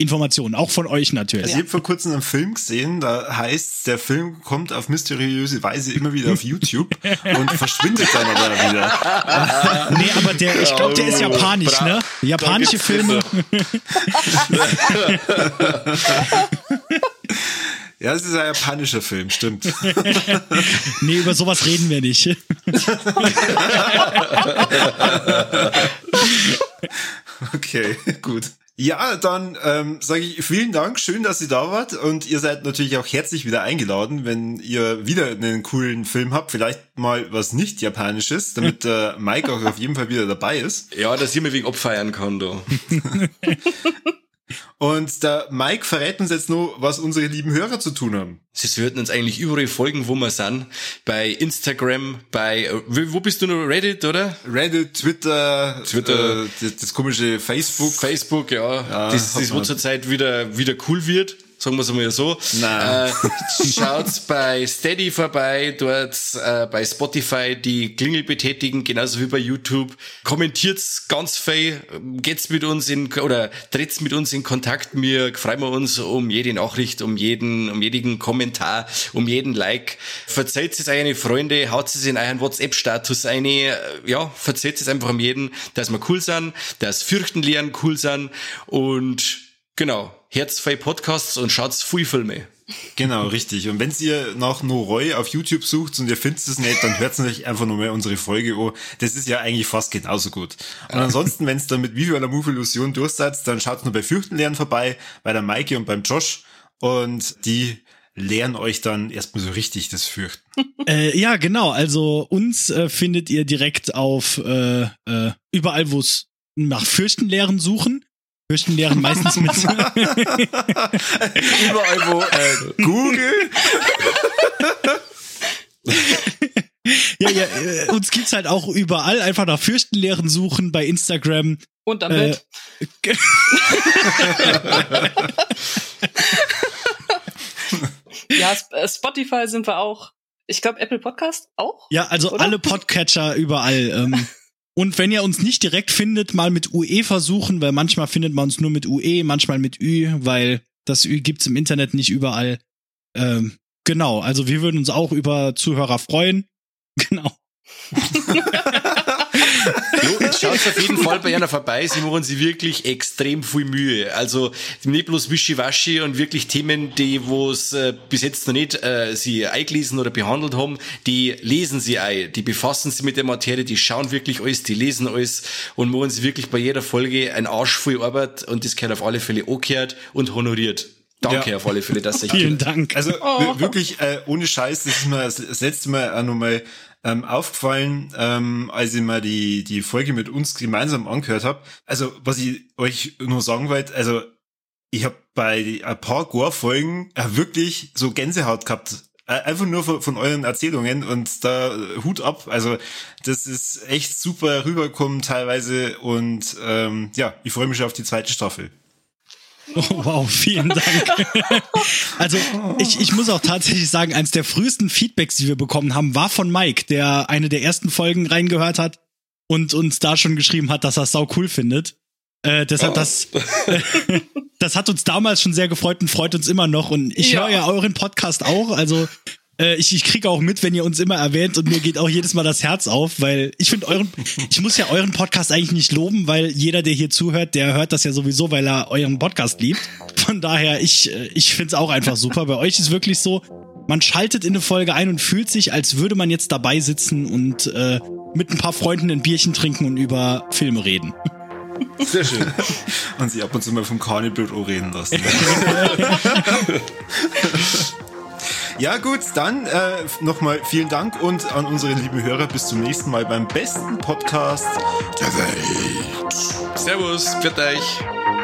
Informationen, auch von euch natürlich. Also ich habe vor kurzem einen Film gesehen, da heißt, der Film kommt auf mysteriöse Weise immer wieder auf YouTube und verschwindet dann aber wieder. nee, aber der, ich glaube, der ist japanisch, ne? Japanische Filme. Ja, es ist ein japanischer Film, stimmt. nee, über sowas reden wir nicht. okay, gut. Ja, dann ähm, sage ich vielen Dank, schön, dass ihr da wart und ihr seid natürlich auch herzlich wieder eingeladen, wenn ihr wieder einen coolen Film habt, vielleicht mal was nicht japanisches, damit äh, Mike auch auf jeden Fall wieder dabei ist. Ja, dass ich mir wegen abfeiern kann, du. Und der Mike verrät uns jetzt nur, was unsere lieben Hörer zu tun haben. Sie würden uns eigentlich überall folgen, wo wir sind. Bei Instagram, bei, wo bist du noch? Reddit, oder? Reddit, Twitter, Twitter, äh, das, das, komische Facebook. Facebook, ja. ja das, das wo zurzeit wieder, wieder cool wird sagen wir es mal so. Nein. Äh, schaut bei Steady vorbei, dort äh, bei Spotify die Klingel betätigen, genauso wie bei YouTube. Kommentiert's ganz viel, geht's mit uns in oder tritt's mit uns in Kontakt. Wir freuen wir uns um jede Nachricht, um jeden, um jeden Kommentar, um jeden Like. Verzählt es eure Freunde, haut es in euren WhatsApp-Status ein. Ja, verzählt es einfach um jeden, dass wir cool sind, dass Fürchten lernen cool sind und Genau. Herzfrei Podcasts und schaut viel Filme. Genau, richtig. Und wenn ihr nach Noroi auf YouTube sucht und ihr findet es nicht, dann hört euch einfach nur mal unsere Folge an. Das ist ja eigentlich fast genauso gut. Und ansonsten, wenn es dann mit Viva la Move Illusion durchsetzt, dann schaut nur bei Fürchtenlernen vorbei, bei der Maike und beim Josh. Und die lehren euch dann erstmal so richtig das Fürchten. Äh, ja, genau. Also uns äh, findet ihr direkt auf äh, äh, überall, wo es nach Fürchtenlehren suchen. Fürchten lehren meistens mit. Überall wo äh, Google. ja, ja, äh, uns gibt's halt auch überall. Einfach nach Fürchtenlehren suchen bei Instagram. Und am äh, Bett. ja, äh, Spotify sind wir auch. Ich glaube, Apple Podcast auch. Ja, also oder? alle Podcatcher überall. Ähm, Und wenn ihr uns nicht direkt findet, mal mit UE versuchen, weil manchmal findet man uns nur mit UE, manchmal mit Ü, weil das Ü gibt's im Internet nicht überall. Ähm, genau, also wir würden uns auch über Zuhörer freuen. Genau. schaut auf jeden Fall bei einer vorbei. Sie machen sich wirklich extrem viel Mühe. Also nicht bloß Wischiwaschi und wirklich Themen, die wo es äh, bis jetzt noch nicht äh, sie eingelesen oder behandelt haben, die lesen sie ein, die befassen sich mit der Materie, die schauen wirklich alles, die lesen alles und machen sie wirklich bei jeder Folge ein Arsch voll Arbeit und das gehört auf alle Fälle angehört und honoriert. Danke ja. auf alle Fälle, dass ich Vielen Dank. Also oh. wirklich äh, ohne Scheiß, das ist mir das letzte Mal auch nochmal ähm, aufgefallen, ähm, als ich mal die, die Folge mit uns gemeinsam angehört habe. Also, was ich euch nur sagen wollte, also ich habe bei ein paar Gore-Folgen äh, wirklich so Gänsehaut gehabt. Äh, einfach nur von, von, euren Erzählungen und da Hut ab. Also das ist echt super rübergekommen teilweise und ähm, ja, ich freue mich auf die zweite Staffel. Oh, wow, vielen Dank. also ich, ich muss auch tatsächlich sagen, eines der frühesten Feedbacks, die wir bekommen haben, war von Mike, der eine der ersten Folgen reingehört hat und uns da schon geschrieben hat, dass er es sau cool findet. Äh, deshalb, oh. das, äh, das hat uns damals schon sehr gefreut und freut uns immer noch. Und ich ja. höre ja euren Podcast auch. Also äh, ich, ich kriege auch mit, wenn ihr uns immer erwähnt und mir geht auch jedes Mal das Herz auf, weil ich finde euren, ich muss ja euren Podcast eigentlich nicht loben, weil jeder, der hier zuhört, der hört das ja sowieso, weil er euren Podcast liebt. Von daher, ich, äh, ich finde es auch einfach super. Bei euch ist wirklich so, man schaltet in eine Folge ein und fühlt sich, als würde man jetzt dabei sitzen und äh, mit ein paar Freunden ein Bierchen trinken und über Filme reden. Sehr schön. Und sie ab und zu mal vom Carniblut reden lassen. Ja gut, dann äh, nochmal vielen Dank und an unsere lieben Hörer bis zum nächsten Mal beim besten Podcast der Welt. Servus, für euch.